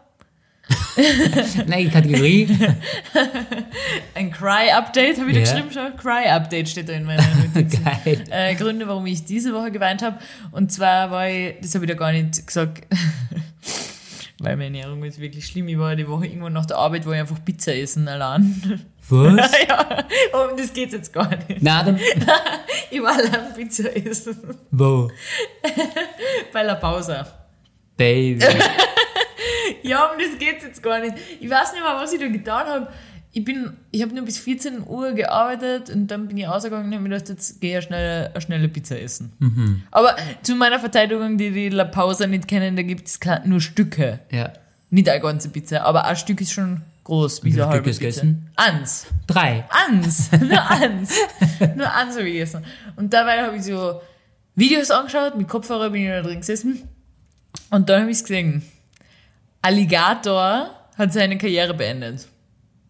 Nein, Kategorie. Ein Cry-Update habe ich da Ja. geschrieben schon. Cry-Update steht da in meiner Notiz. Geil. äh, Gründe, warum ich diese Woche geweint habe. Und zwar war ich, das habe ich da gar nicht gesagt, weil meine Ernährung ist wirklich schlimm. Ich war die Woche irgendwann nach der Arbeit, wo ich einfach Pizza essen allein. Was? ja, um das geht jetzt gar nicht. Nein, dann, Ich war allein Pizza essen. wo? Bei La Pausa. Baby. Ja, um das geht's jetzt gar nicht. Ich weiß nicht mehr, was ich da getan habe. ich bin, ich habe nur bis 14 Uhr gearbeitet und dann bin ich ausgegangen und habe mir gedacht, jetzt gehe ich schnell eine schnelle Pizza essen. Mhm. Aber zu meiner Verteidigung, die die La Pausa nicht kennen, da gibt es nur Stücke. Ja. Nicht eine ganze Pizza, aber ein Stück ist schon groß, wie so viele eine halbe gegessen? Eins. Drei. Eins. Nur eins. Nur eins habe ich gegessen. Und dabei habe ich so Videos angeschaut, mit Kopfhörer bin ich da drin gesessen. Und dann habe ich es gesehen. Alligator hat seine Karriere beendet.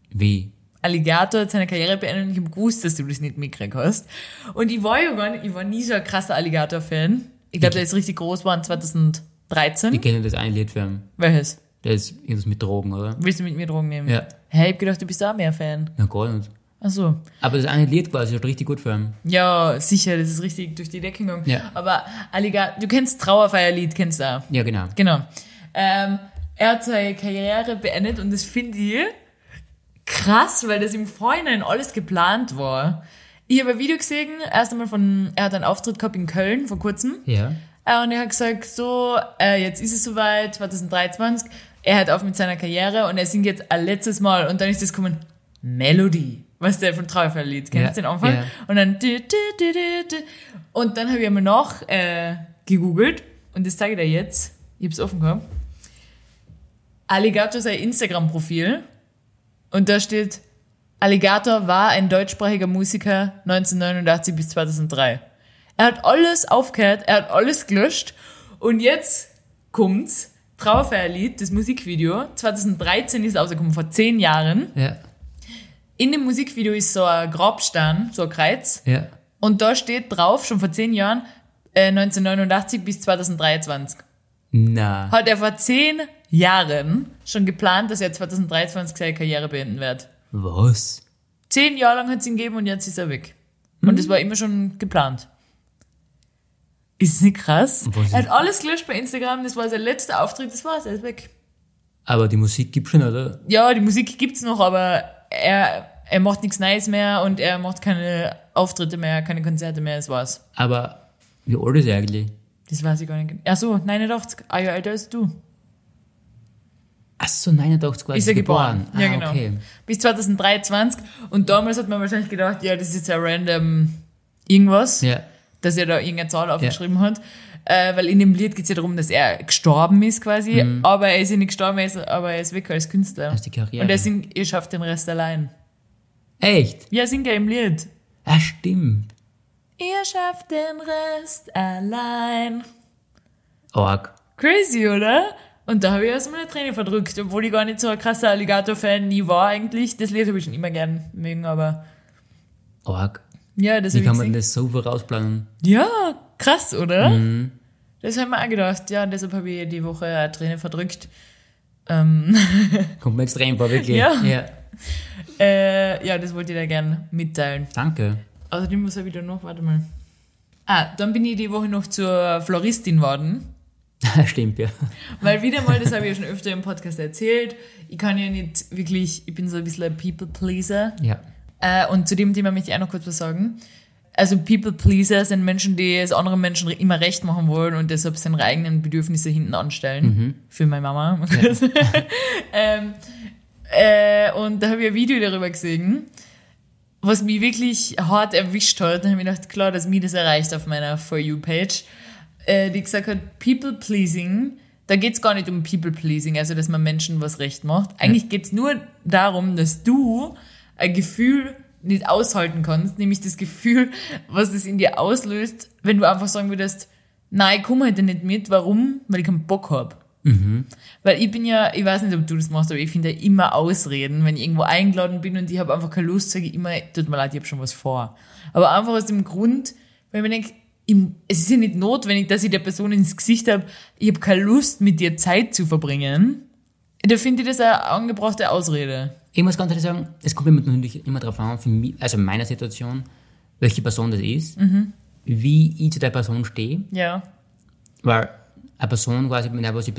Wie? Alligator hat seine Karriere beendet und ich habe gewusst, dass du das nicht mitgekriegt hast. Und ich war ja gar nicht, ich war nie so ein krasser Alligator-Fan. Ich glaube, der ist richtig groß geworden 2013. Ich kenne das eine Lied für ihn. Welches? Das ist irgendwas mit Drogen, oder? Willst du mit mir Drogen nehmen? Ja. Hey, ich hab gedacht, du bist auch mehr Fan. Na, gar nicht. Ach so. Aber das eine Lied quasi ist richtig gut für ihn. Ja, sicher, das ist richtig durch die Decke gegangen. Ja. Aber Alligator, du kennst Trauerfeierlied, kennst du auch. Ja, genau. Genau. Ähm, er hat seine Karriere beendet und das finde ich krass, weil das im Vorhinein alles geplant war. Ich habe ein Video gesehen, erst einmal von, er hat einen Auftritt gehabt in Köln vor kurzem. Ja. Äh, Und er hat gesagt, so, äh, jetzt ist es soweit, 2023, er hört auf mit seiner Karriere und er singt jetzt ein letztes Mal und dann ist das gekommen, Melody. Was der von Trauerfeierlied, kennst du Ja, den Anfang? ja. Und dann dü, dü, dü, dü. und dann habe ich einmal noch äh, gegoogelt und das zeige ich dir jetzt. Ich habe es offen gehabt. Alligator sein Instagram-Profil und da steht, Alligator war ein deutschsprachiger Musiker 1989 bis 2003. Er hat alles aufgehört, er hat alles gelöscht und jetzt kommt's. Trauerfeierlied, das Musikvideo. 2013 ist rausgekommen, vor zehn Jahren. Ja. In dem Musikvideo ist so ein Grabstein, so ein Kreuz. Ja. Und da steht drauf, schon vor zehn Jahren, äh, 1989 bis 2023. Na. Hat er vor zehn Jahren schon geplant, dass er 2023 seine Karriere beenden wird. Was? Zehn Jahre lang hat es ihn gegeben und jetzt ist er weg. Und das war immer schon geplant. Ist nicht krass? Er hat alles gelöscht bei Instagram, das war sein letzter Auftritt, das war's, er ist weg. Aber die Musik gibt schon, oder? Ja, die Musik gibt's noch, aber er, er macht nichts Neues mehr und er macht keine Auftritte mehr, keine Konzerte mehr, das war's. Aber wie alt ist er eigentlich? Das weiß ich gar nicht. Ach so, 89, ein Jahr älter als du. Ach so, 89 quasi Ist er geboren. Ah, ja, genau. okay. Bis 2023. Und damals hat man wahrscheinlich gedacht, ja, das ist jetzt ein random irgendwas, Ja. Dass er da irgendeine Zahl aufgeschrieben hat. Äh, weil in dem Lied geht's ja darum, dass er gestorben ist quasi. Aber er ist ja nicht gestorben, er ist, aber er ist weg als Künstler. Als die Karriere. Und er singt, ihr schafft den Rest allein. Echt? Ja, singt er im Lied. Ah, stimmt. Ihr schafft den Rest allein. Org. Crazy, oder? Und da habe ich erstmal eine Träne verdrückt, obwohl ich gar nicht so ein krasser Alligator-Fan nie war eigentlich. Das Lied habe ich schon immer gern mögen, aber Org. Ja, das Wie kann man das so vorausplanen? Ja, krass, oder? Mhm. Das habe ich mir auch gedacht. Ja, deshalb habe ich die Woche eine Träne verdrückt. Ähm, Kommt mir extrem vor, wirklich. Ja. ja. äh, ja, das wollte ich dir gern mitteilen. Danke. Außerdem habe ich da noch? Warte mal. Ah, dann bin ich die Woche noch zur Floristin worden. stimmt, ja. Weil wieder mal, das habe ich ja schon öfter im Podcast erzählt, ich kann ja nicht wirklich, ich bin so ein bisschen ein People-Pleaser. Ja. Äh, und zu dem Thema möchte ich auch noch kurz was sagen. Also People-Pleaser sind Menschen, die es anderen Menschen immer recht machen wollen und deshalb seine eigenen Bedürfnisse hinten anstellen. Für meine Mama. ähm, äh, und da habe ich ein Video darüber gesehen, was mich wirklich hart erwischt hat. Da habe ich gedacht, klar, dass mir das erreicht auf meiner For You-Page. Äh, die gesagt hat, People-Pleasing, da geht's gar nicht um People-Pleasing, also dass man Menschen was recht macht. Eigentlich geht's nur darum, dass du ein Gefühl nicht aushalten kannst, nämlich das Gefühl, was es in dir auslöst, wenn du einfach sagen würdest, nein, ich komme heute nicht mit. Warum? Weil ich keinen Bock hab. Weil ich bin ja, ich weiß nicht, ob du das machst, aber ich finde ja immer Ausreden, wenn ich irgendwo eingeladen bin und ich habe einfach keine Lust, sage ich immer, tut mir leid, ich habe schon was vor. Aber einfach aus dem Grund, weil ich mir denke, ich, es ist ja nicht notwendig, dass ich der Person ins Gesicht habe, ich habe keine Lust, mit dir Zeit zu verbringen. Da finde ich das eine angebrachte Ausrede. Ich muss ganz ehrlich sagen, es kommt natürlich immer darauf an, mich, also in meiner Situation, welche Person das ist, wie ich zu der Person stehe. Ja. Weil eine Person quasi, mit der was ich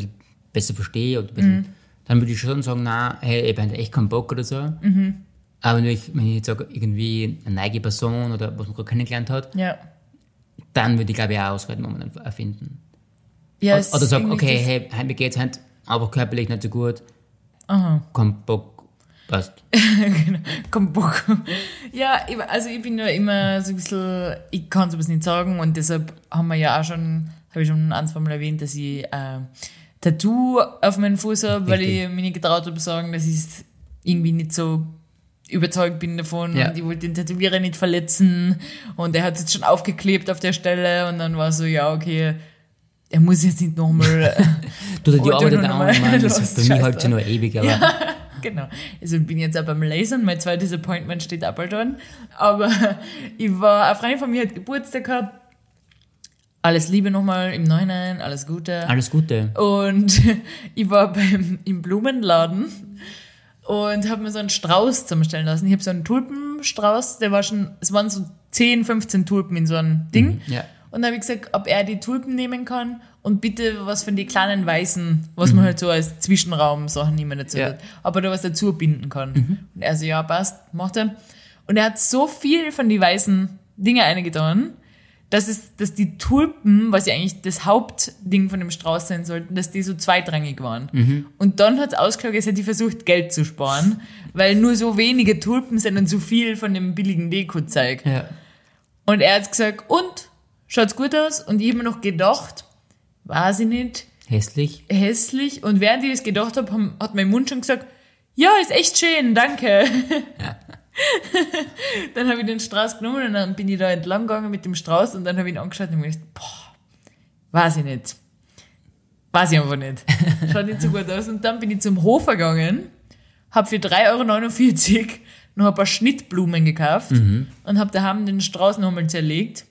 besser verstehe, oder bisschen, dann würde ich schon sagen, na, hey, ich habe echt keinen Bock oder so. Aber wenn ich, wenn ich jetzt sage, irgendwie eine neue Person oder was man gerade kennengelernt hat, Ja. dann würde ich glaube ich auch Ausreden momentan erfinden. ja Oder, oder okay, hey, mir geht's halt einfach körperlich nicht so gut, Aha. kein Bock. Passt. genau. Kommt Bock. Ja, also ich bin ja immer so ein bisschen, ich kann sowas nicht sagen und deshalb haben wir ja auch schon, habe ich schon ein, zwei Mal erwähnt, dass ich äh, Tattoo auf meinen Fuß habe, weil ich mir nicht getraut habe zu sagen, dass ich irgendwie nicht so überzeugt bin davon Ja. und ich wollte den Tätowierer nicht verletzen und er hat es jetzt schon aufgeklebt auf der Stelle und dann war so, ja, okay, er muss jetzt nicht nochmal Du, die Oh, du Arbeit nur da noch mal an, man, los, das bei mir halt schon noch ewig, aber Genau. Also ich bin jetzt auch beim Lasern, mein zweites Appointment steht auch bald an. Aber ich war, eine Freundin von mir hat Geburtstag gehabt. Alles Liebe nochmal im Nachhinein, alles Gute. alles Gute. Und ich war beim, im Blumenladen und habe mir so einen Strauß zusammenstellen lassen. Ich habe so einen Tulpenstrauß, der war schon, es waren so 10, 15 Tulpen in so einem Ding. Ja. Und dann habe ich gesagt, ob er die Tulpen nehmen kann und bitte was von den kleinen Weißen, was man halt so als Zwischenraum Sachen nehmen dazu Ja. hat, ob er da was dazu binden kann. Und er so, ja, passt, macht er. Und er hat so viel von die weißen Dinge eingetan, dass es, dass die Tulpen, was ja eigentlich das Hauptding von dem Strauß sein sollten, dass die so zweitrangig waren. Und dann hat es ausgeschaut, als hätte versucht, Geld zu sparen, weil nur so wenige Tulpen sind und so viel von dem billigen Deko-Zeug. Ja. Und er hat gesagt, und? Schaut's gut aus? Und ich habe mir noch gedacht, weiß ich nicht, Hässlich. hässlich. Und während ich das gedacht habe, hat mein Mund schon gesagt, ja, ist echt schön, danke. dann habe ich den Strauß genommen und dann bin ich da entlang gegangen mit dem Strauß und dann habe ich ihn angeschaut und mir gedacht, boah, weiß ich nicht. Weiß ich einfach nicht. Schaut nicht so gut aus. Und dann bin ich zum Hofer gegangen, habe für 3,49 Euro noch ein paar Schnittblumen gekauft und habe daheim den Strauß nochmal zerlegt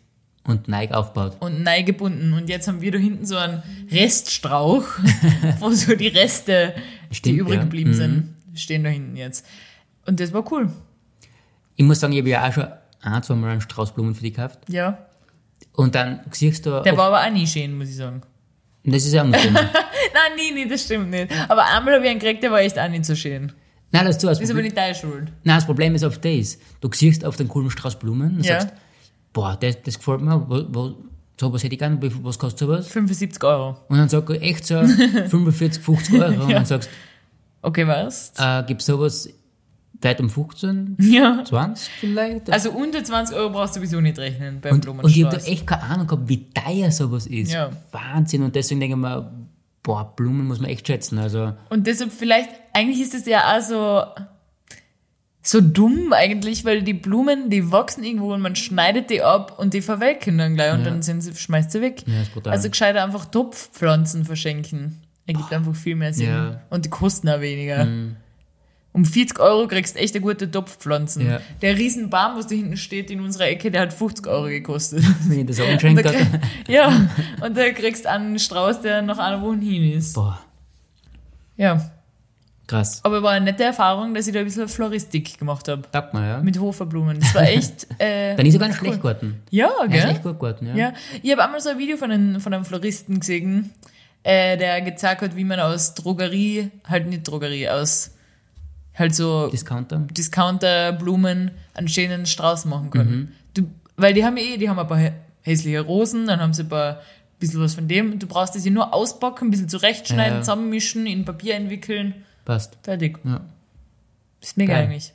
Und Nike aufbaut. und neu gebunden. Und jetzt haben wir da hinten so einen Reststrauch, wo so die Reste, die Stimmt, übrig ja. geblieben Mhm. sind, stehen da hinten jetzt. Und das war cool. Ich muss sagen, ich habe ja auch schon ein, zwei Mal einen Strauß Blumen für dich gekauft. Ja. Und dann siehst du, Der war aber auch nie schön, muss ich sagen. das ist ja auch noch schön. Nein, nie, nie, das stimmt nicht. Aber einmal habe ich einen gekriegt, der war echt auch nicht so schön. Nein, das, ist das, Ist aber nicht deine Schuld. nein, das Problem ist auf das. Du siehst auf den coolen Strauß Blumen und Ja. sagst, boah, das, das gefällt mir, wo, wo, sowas hätte ich gerne, was kostet sowas? 75 Euro. Und dann sag ich echt so 45, 50 Euro. Und Ja. dann sagst Okay, was? äh, gibt sowas weit um 15, Ja. 20 vielleicht? Also unter 20 Euro brauchst du sowieso nicht rechnen beim und, und ich habe da echt keine Ahnung gehabt, wie teuer sowas ist. Ja. Wahnsinn. Und deswegen denke ich mir, boah, Blumen muss man echt schätzen. Also, Und deshalb vielleicht, eigentlich ist es ja auch so, so dumm eigentlich, weil die Blumen, die wachsen irgendwo und man schneidet die ab und die verwelken dann gleich und Ja. dann sind sie, schmeißt sie weg. Ja, ist brutal. Also gescheiter einfach Topfpflanzen verschenken. Ergibt einfach viel mehr Sinn. Ja. Mhm. Und die kosten auch weniger. Um 40 Euro kriegst du echt eine gute Topfpflanzen. Der Riesenbaum, was da hinten steht in unserer Ecke, der hat 50 Euro gekostet. ich das Und da, habe, krieg- ja, und da kriegst du einen Strauß, der nach einer Woche hin ist. boah, Ja. Krass. Aber war eine nette Erfahrung, dass ich da ein bisschen Floristik gemacht habe. Sag mal, ja. Mit Hoferblumen. Das war echt. Äh, Dann ist sogar nicht cool. schlecht geworden. Ja, gell? gut geworden, ja. Ja. Ich habe einmal so ein Video von einem, von einem Floristen gesehen, äh, der gezeigt hat, wie man aus Drogerie, halt nicht Drogerie, aus halt so Discounter. Discounter-Blumen einen schönen Strauß machen kann. Mhm. Du, weil die haben ja eh, die haben ein paar hä- hässliche Rosen, dann haben sie ein paar bisschen was von dem. Du brauchst das ja nur auspacken, ein bisschen zurechtschneiden, Ja. zusammenmischen, in Papier einwickeln, Passt. fertig. Ja. ist mega Geil. eigentlich.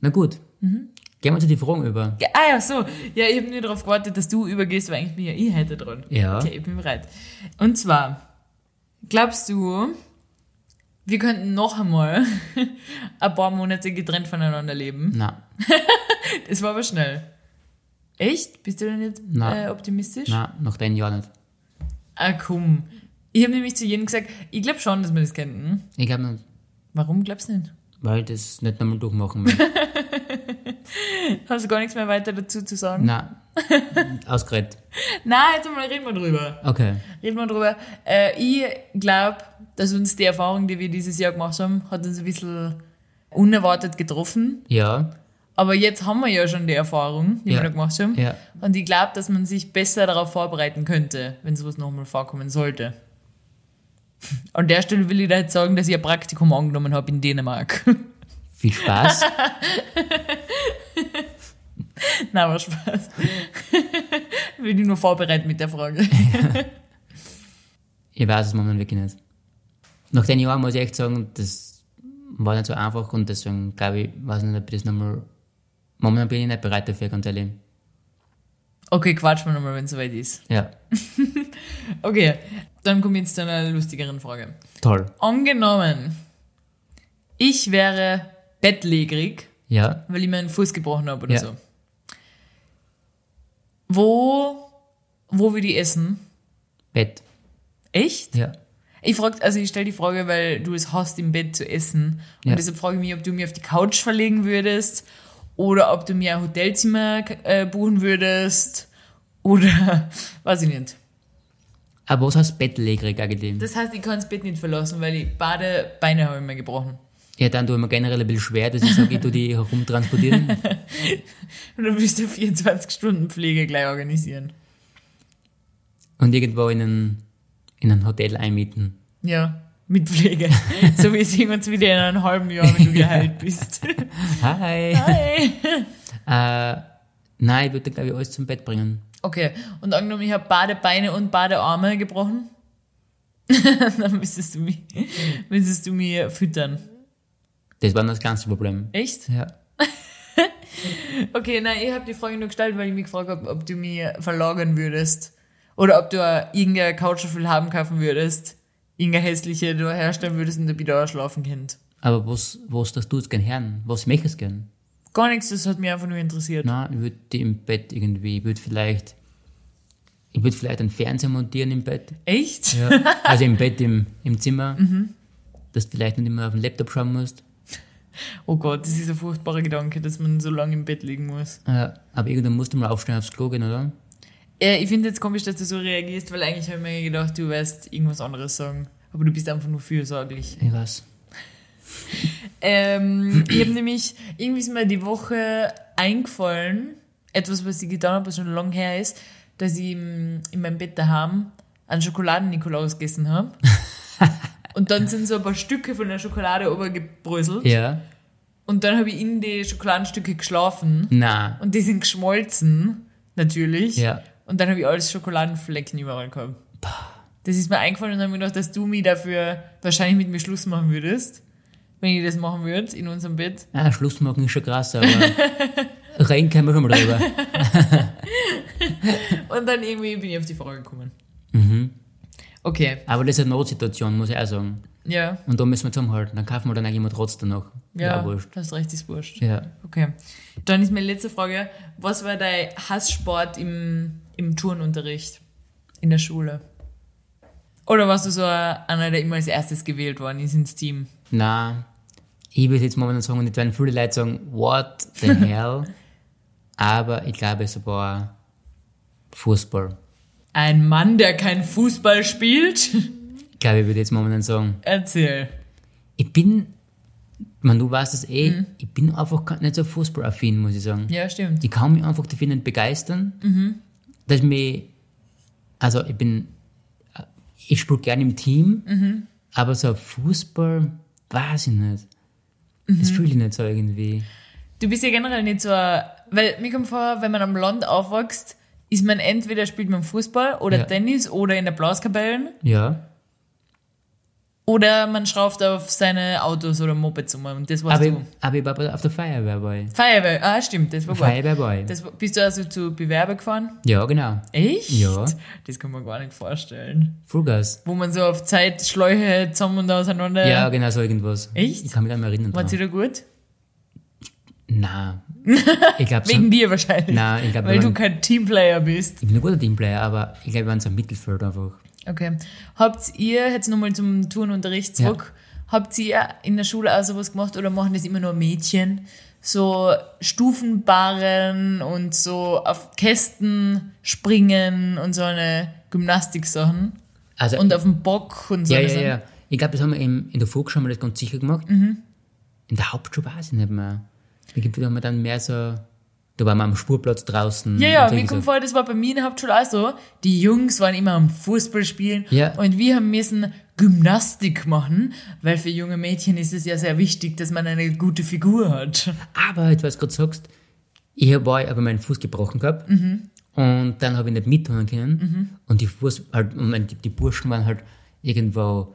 Na gut. Mhm. Gehen wir zu den Fragen über. Ja, Ah ja, so. Ja, ich habe nur darauf gewartet, dass du übergehst, weil eigentlich bin ja ich heute dran. Ja. Okay, ich bin bereit. Und zwar, glaubst du, wir könnten noch einmal ein paar Monate getrennt voneinander leben? Na, Es war aber schnell. Echt? Bist du denn Nein. äh, optimistisch? na, nach deinem Jahr nicht. Ah, komm. Ich habe nämlich zu jedem gesagt, ich glaube schon, dass wir das könnten. Ich glaube nicht, Warum glaubst du nicht? weil ich das nicht nochmal durchmachen will. Hast du gar nichts mehr weiter dazu zu sagen? na, ausgeredet. Nein, jetzt einmal reden wir drüber. Okay. Reden wir drüber. Äh, ich glaube, dass uns die Erfahrung, die wir dieses Jahr gemacht haben, hat uns ein bisschen unerwartet getroffen. Ja, Aber jetzt haben wir ja schon die Erfahrung, die Ja. wir da gemacht haben. ja. Und ich glaube, dass man sich besser darauf vorbereiten könnte, wenn sowas nochmal vorkommen sollte. An der Stelle will ich da jetzt sagen, dass ich ein Praktikum angenommen habe in Dänemark. Viel Spaß. Nein, war Spaß. will ich nur vorbereiten mit der Frage. Ich weiß es momentan wirklich nicht. Nach den Jahren muss ich echt sagen, das war nicht so einfach und deswegen glaube ich, weiß nicht, ob ich das nochmal. Momentan bin ich nicht bereit dafür, ganz ehrlich. Okay, quatsch mal nochmal, wenn es soweit ist. Ja, Okay, dann komme ich jetzt zu einer lustigeren Frage. toll. Angenommen, ich wäre bettlägerig, Ja, weil ich meinen Fuß gebrochen habe oder Ja. so. Wo, wo würde ich essen? Bett. Echt? Ja. Ich also ich stelle die Frage, weil du es hast, im Bett zu essen. Und Ja. deshalb frage ich mich, ob du mir auf die Couch verlegen würdest oder ob du mir ein Hotelzimmer äh, buchen würdest oder weiß ich nicht. Aber was heißt bettlägerig eigentlich? Das heißt, ich kann das Bett nicht verlassen, weil ich beide Beine habe ich mir gebrochen. Ja, dann tue ich mir generell ein bisschen schwer, dass ich sage, ich tue die herumtransportieren. Und dann willst du 24-Stunden-Pflege gleich organisieren. und irgendwo in ein, in ein Hotel einmieten. Ja, mit Pflege. so wie sehen wir uns wieder in einem halben Jahr, wenn du geheilt bist. Hi! Hi. Äh, nein, ich würde, glaube ich, alles zum Bett bringen. Okay, und angenommen, ich habe beide Beine und beide Arme gebrochen, dann müsstest du mich, müsstest du mich füttern. Das war das kleinste Problem. Echt? Ja. Okay, nein, ich habe die Frage nur gestellt, weil ich mich gefragt habe, ob du mich verlagern würdest. Oder ob du eine- irgendeine Couch so viel haben kaufen würdest. Irgendeine hässliche, du herstellen würdest und dabei da schlafen könnt. Aber was, was das du gern hören? Was möchtest du gern? Gar nichts, das hat mich einfach nur interessiert. Nein, ich würde die im Bett irgendwie, ich würde vielleicht, ich würde vielleicht einen Fernseher montieren im Bett. Echt? Ja. Also im Bett im, im Zimmer. Dass du vielleicht nicht immer auf den Laptop schauen musst. Oh Gott, das ist ein furchtbarer Gedanke, dass man so lange im Bett liegen muss. Äh, aber irgendwann musst du mal aufstehen aufs Klo gehen, oder? Äh, ich finde jetzt komisch, dass du so reagierst, weil eigentlich habe ich mir gedacht, du wirst irgendwas anderes sagen. Aber du bist einfach nur fürsorglich. Ich weiß. Ähm, ich habe nämlich, irgendwie ist mir die Woche eingefallen, etwas, was ich getan habe, was schon lange her ist, dass ich in meinem Bett daheim einen Schokoladen-Nikolaus gegessen habe. Und dann sind so ein paar Stücke von der Schokolade obergebröselt. Ja. Und dann habe ich in die Schokoladenstücke geschlafen. Na. Und die sind geschmolzen, natürlich. Ja. Und dann habe ich alles Schokoladenflecken überall gehabt. Das ist mir eingefallen und dann habe ich gedacht, dass du mich dafür wahrscheinlich mit mir Schluss machen würdest, wenn ich das machen würde in unserem Bett. Ah, Schluss machen ist schon krass, aber reden können wir schon mal drüber. Und dann irgendwie bin ich auf die Frage gekommen. Mhm. Okay, Aber das ist eine Notsituation, muss ich auch sagen. ja, Und da müssen wir zusammenhalten. Dann kaufen wir dann eigentlich immer trotzdem noch. ja, wurscht. hast recht, ist wurscht. Ja. Okay, dann ist meine letzte Frage, was war dein Hasssport im, im Turnunterricht in der Schule? Oder warst du so einer, der immer als erstes gewählt worden ist ins Team? Na, ich würde jetzt momentan sagen, und jetzt werden viele Leute sagen, what the hell? Aber ich glaube, es war Fußball. Ein Mann, der kein Fußball spielt? Ich glaube, ich würde jetzt momentan sagen, Erzähl. ich bin, man, du weißt es eh, ich bin einfach nicht so fußballaffin, muss ich sagen. Ja, stimmt. Ich kann mich einfach dafür nicht begeistern, dass mich, also ich bin, ich spiele gerne im Team, aber so Fußball, weiß ich nicht. Das fühle ich nicht so irgendwie. Du bist ja generell nicht so, ein- weil mir kommt vor, wenn man am Land aufwächst, ist man entweder spielt man Fußball oder Ja. Tennis oder in der Blaskapellen Ja, oder man schraubt auf seine Autos oder Mopeds um und das warst aber, ich, du. aber ich war auf der Feuerwehr bei. Feuerwehr, ah stimmt, das war gut. Feuerwehr bei. Das, bist du also zu Bewerber gefahren? Ja, genau. Echt? Ja. Das kann man gar nicht vorstellen. Vollgas. Wo man so auf Zeit Schläuche zusammen und auseinander. Ja, genau so irgendwas. Echt? Ich kann mich da mal erinnern. War sie da gut? Nein. Ich glaube, so, Wegen dir wahrscheinlich. Nein, ich glaube, Weil du kein Teamplayer bist. ich bin ein guter Teamplayer, aber ich glaube, wir waren so im Mittelfeld einfach. Okay. Habt ihr, jetzt nochmal zum Turnunterricht zurück, habt ihr in der Schule auch sowas gemacht oder machen das immer nur Mädchen? So Stufenbarren und so auf Kästen springen und so eine Gymnastiksachen Also, und auf dem Bock und so. ja, ja, Sachen. ja. Ich glaube, das haben wir im, in der Volksschule haben wir das ganz sicher gemacht. Mhm. In der Hauptschule weiß ich nicht mehr. Da haben wir dann mehr so, da waren wir am Spurplatz draußen. Ja, ja, mir kommt vor, das war bei mir in der Hauptschule auch so. Die Jungs waren immer am Fußball spielen Ja. und wir haben müssen Gymnastik machen, weil für junge Mädchen ist es ja sehr wichtig, dass man eine gute Figur hat. Aber, jetzt, was du gerade sagst, ich habe aber meinen Fuß gebrochen gehabt. Mhm. Und dann habe ich nicht mitmachen können. Und die, Fuß, halt, und die, Burschen waren halt irgendwo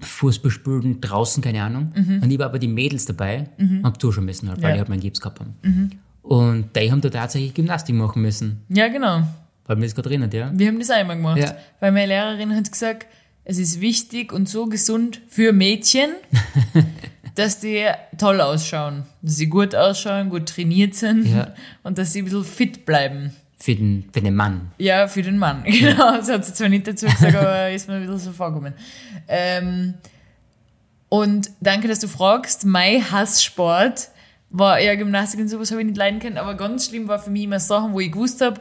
Fußball spielen draußen, keine Ahnung. Und ich war aber die Mädels dabei und hab zuschauen müssen, halt, weil Ja. ich halt meinen Gips gehabt haben. Und die haben da tatsächlich Gymnastik machen müssen, Ja, genau. weil mir das gerade erinnert, ja. Wir haben das einmal gemacht. Ja. Weil meine Lehrerin hat gesagt, es ist wichtig und so gesund für Mädchen, dass die toll ausschauen. Dass sie gut ausschauen, gut trainiert sind Ja. und dass sie ein bisschen fit bleiben. Für den, für den Mann. Ja, für den Mann. Genau, das hat sie zwar nicht dazu gesagt, aber ist mir ein bisschen so vorgekommen. Ähm, und danke, dass du fragst. Mein Hasssport war eher Gymnastik und sowas habe ich nicht leiden können, aber ganz schlimm war für mich immer Sachen, wo ich gewusst habe,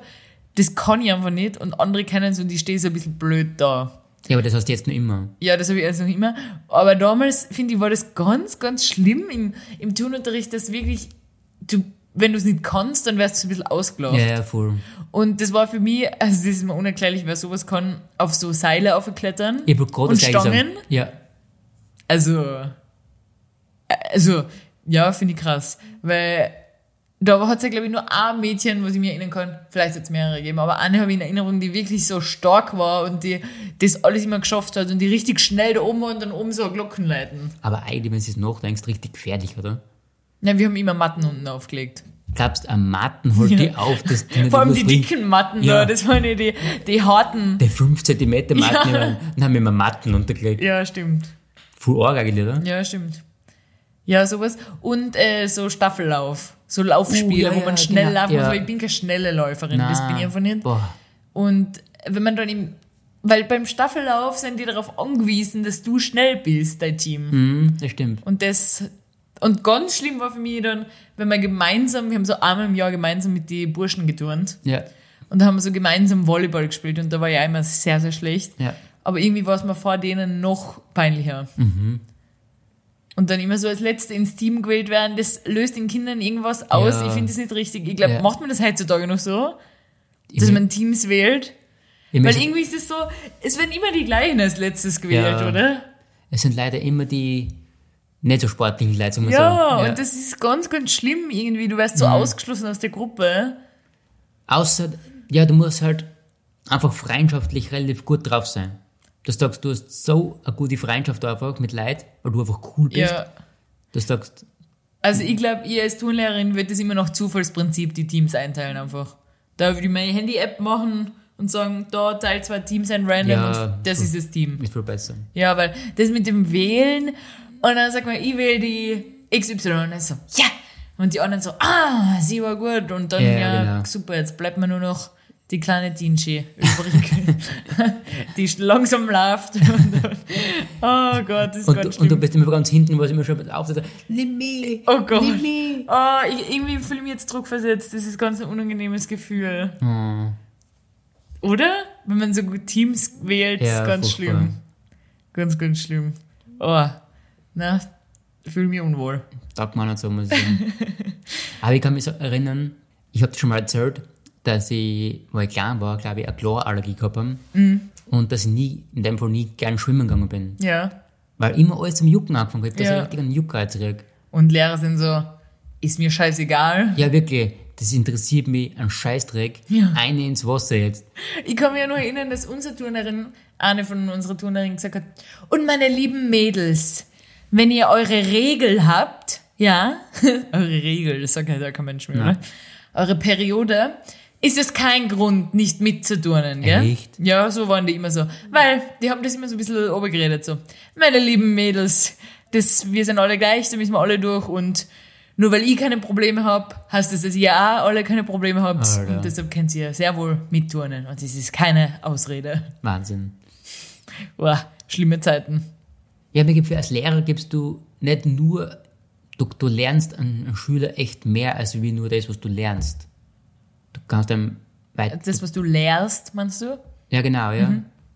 das kann ich einfach nicht und andere kennen es und ich stehe so ein bisschen blöd da. Ja, aber das hast du jetzt nur immer. Ja, das habe ich also noch immer. Aber damals, finde ich, war das ganz, ganz schlimm im, im Turnunterricht, dass wirklich, du, wenn du es nicht kannst, dann wärst du ein bisschen ausgelacht. Ja, ja, voll. Und das war für mich, also das ist mir unerklärlich, wer sowas kann, auf so Seile aufklettern Ich und. Stangen. Ja. Also, äh, also, ja, finde ich krass. Weil da hat es ja, glaube ich, nur ein Mädchen, was ich mir erinnern kann, vielleicht hat es mehrere gegeben, aber eine habe ich in Erinnerung, die wirklich so stark war und die das alles immer geschafft hat und die richtig schnell da oben war und dann oben so Glocken leiten. Aber eigentlich, wenn du es nachdenkst, richtig gefährlich, oder? Ja, wir haben immer Matten unten aufgelegt. Glaubst am Matten holt die auf, dass die nicht Vor allem die überspringen. dicken Matten Ja. da, das waren ja die, die harten. Die 5 cm Matten, Ja. ja. dann haben wir immer Matten untergelegt. Ja, stimmt. Voll arg eigentlich, oder? Ja, stimmt. Ja, sowas. Und äh, so Staffellauf. So Laufspiele, Uh, ja, wo man ja, schnell genau. laufen muss. Ja. Aber ich bin keine schnelle Läuferin, das bin ich einfach nicht. Boah. Und wenn man dann im. Weil beim Staffellauf sind die darauf angewiesen, dass du schnell bist, dein Team. Hm, das stimmt. Und das. Und ganz schlimm war für mich dann, wenn wir gemeinsam, wir haben so einmal im Jahr gemeinsam mit den Burschen geturnt. Ja. Und da haben wir so gemeinsam Volleyball gespielt und da war ich einmal sehr, sehr schlecht. Ja. Aber irgendwie war es mir vor denen noch peinlicher. Und dann immer so als Letzte ins Team gewählt werden, das löst den Kindern irgendwas aus. Ja. Ich finde das nicht richtig. Ich glaube, Ja. macht man das heutzutage noch so, dass man Teams wählt? Weil irgendwie ist es so, es werden immer die gleichen als letztes gewählt, Ja. oder? es sind leider immer die nicht so sportlichen wir Ja, so. und das ist ganz, ganz schlimm irgendwie. Du wirst so ausgeschlossen aus der Gruppe. Außer, ja, du musst halt einfach freundschaftlich relativ gut drauf sein. Du sagst, du hast so eine gute Freundschaft einfach mit Leid, weil du einfach cool bist. Ja. Du sagst, Also ich glaube, ihr als Turnlehrerin wird das immer noch Zufallsprinzip, die Teams einteilen einfach. Da würde ich meine Handy-App machen und sagen, da Teil zwei Teams ein random Ja, und das so. ist das Team. ist viel besser. Ja, weil das mit dem Wählen und dann sagt man, ich wähle die XY und dann so, ja! Und die anderen so, ah, sie war gut und dann, Ja, ja, genau. super, jetzt bleibt mir nur noch die kleine Dinschi übrig, die langsam läuft. Oh Gott, das ist Und, ganz schlimm. und du bist immer ganz hinten, was immer schon auf nimm mich, Oh Gott. nimm mich. Oh, ich, irgendwie fühle ich mich jetzt Druck versetzt. Das ist ganz ein unangenehmes Gefühl. Oh, Oder? Wenn man so gut Teams wählt, Ja, ist ganz furchtbar. schlimm. Ganz, ganz schlimm. Oh, na, fühle mich unwohl. sagt man nicht so, muss ich sagen. Aber ich kann mich so erinnern, ich habe schon mal erzählt, dass ich, wo ich klein war, glaube ich, eine Chlorallergie gehabt habe. Mhm. Und dass ich nie, in dem Fall nie gern schwimmen gegangen bin. Ja. Weil immer alles zum Jucken angefangen hat, dass Ja. ich richtig einen Juckreiz krieg. Und Lehrer sind so, ist mir scheißegal. Ja, wirklich, das interessiert mich ein Scheißdreck. Ja. Eine ins Wasser jetzt. Ich kann mich ja nur erinnern, dass unsere Turnerin, eine von unserer Turnerinnen gesagt hat, und meine lieben Mädels, wenn ihr eure Regel habt, ja, eure Regel, das sagt ja kein Mensch mehr, oder? Eure Periode, ist es kein Grund, nicht mitzuturnen, gell? Echt? Ja, so waren die immer so. Weil, die haben das immer so ein bisschen obergeredet, so. Meine lieben Mädels, das, wir sind alle gleich, da müssen wir alle durch und nur weil ich keine Probleme hab, heißt das, dass ihr auch alle keine Probleme habt. Alter. Und deshalb könnt ihr sehr wohl mitturnen. Und das ist keine Ausrede. Wahnsinn. Boah, schlimme Zeiten. Ja, mir gibt als Lehrer gibst du nicht nur, du, du lernst einen Schüler echt mehr, als wie nur das, was du lernst. Du kannst einem weit, Das, was du lehrst, meinst du? ja genau, ja.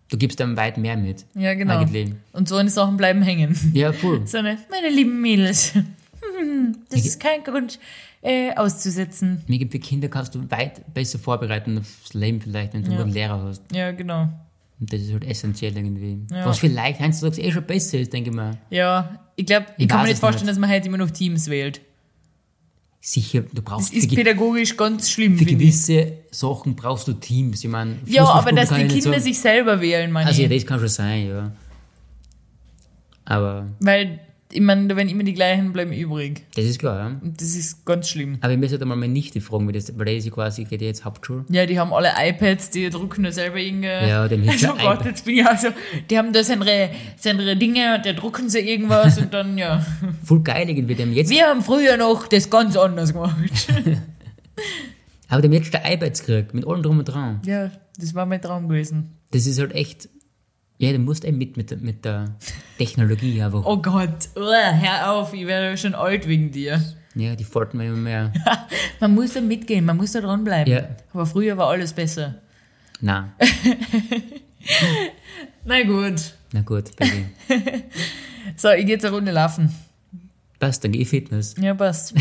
Du gibst einem weit mehr mit. Ja, genau. Eigentlich. Und so eine Sachen bleiben hängen. Ja, voll. So eine, meine lieben Mädels, das ist kein Grund, äh, auszusetzen. Mir gibt für Kinder kannst du weit besser vorbereiten aufs Leben vielleicht, wenn du Ja. einen Lehrer hast. Ja, genau. Und das ist halt essentiell irgendwie. Ja. Was vielleicht heutzutage eh schon besser ist, denke ich mal. Ja, ich glaube, ich, Ich kann mir nicht vorstellen, nicht. dass man heute immer noch Teams wählt. Sicher, du Das brauchst ist für, ge- pädagogisch ganz schlimm, für gewisse Sachen brauchst du Teams. Ich meine, Ja, aber dass die Kinder sagen. sich selber wählen, meine Also ja, das kann schon sein, ja. Aber Weil, ich meine, da werden immer die gleichen bleiben übrig. das ist klar, ja. Und das ist ganz schlimm. Aber ich müsste halt einmal meine Nichte fragen, wie das, weil die ist ja quasi, geht ja jetzt Hauptschule. Ja, die haben alle iPads, die drucken da selber irgendwie. Ja, dem Also ein Gott, jetzt bin ich also, die haben da seine, seine Dinge und da drucken sie irgendwas und dann, ja. Voll geil irgendwie, dem jetzt, Wir haben früher noch das ganz anders gemacht. aber dem jetzt der iPads gekriegt, mit allem drum und dran. ja, das war mein Traum gewesen. Das ist halt echt, ja, du musst eben mit, mit, der- mit der Technologie einfach. Oh Gott, Uah, hör auf, ich werde schon alt wegen dir. Ja, die folgen mir immer mehr. Man muss da mitgehen, man muss da dranbleiben. Ja. Aber früher war alles besser. Na, Na gut. na gut, Baby. So, ich gehe jetzt eine Runde laufen. Passt, dann geh Fitness. Ja, passt.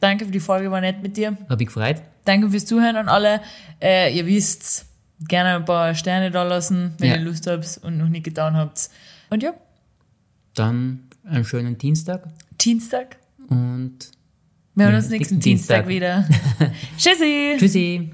Danke für die Folge, war nett mit dir. Hab ich gefreut. Danke fürs Zuhören an alle. Äh, ihr wisst, gerne ein paar Sterne da lassen, wenn Ja. ihr Lust habt und noch nicht getan habt. Und ja, Dann einen schönen Dienstag Dienstag. und Wir hören uns nächsten nächsten Dienstag Dienstag. wieder. Tschüssi! tschüssi.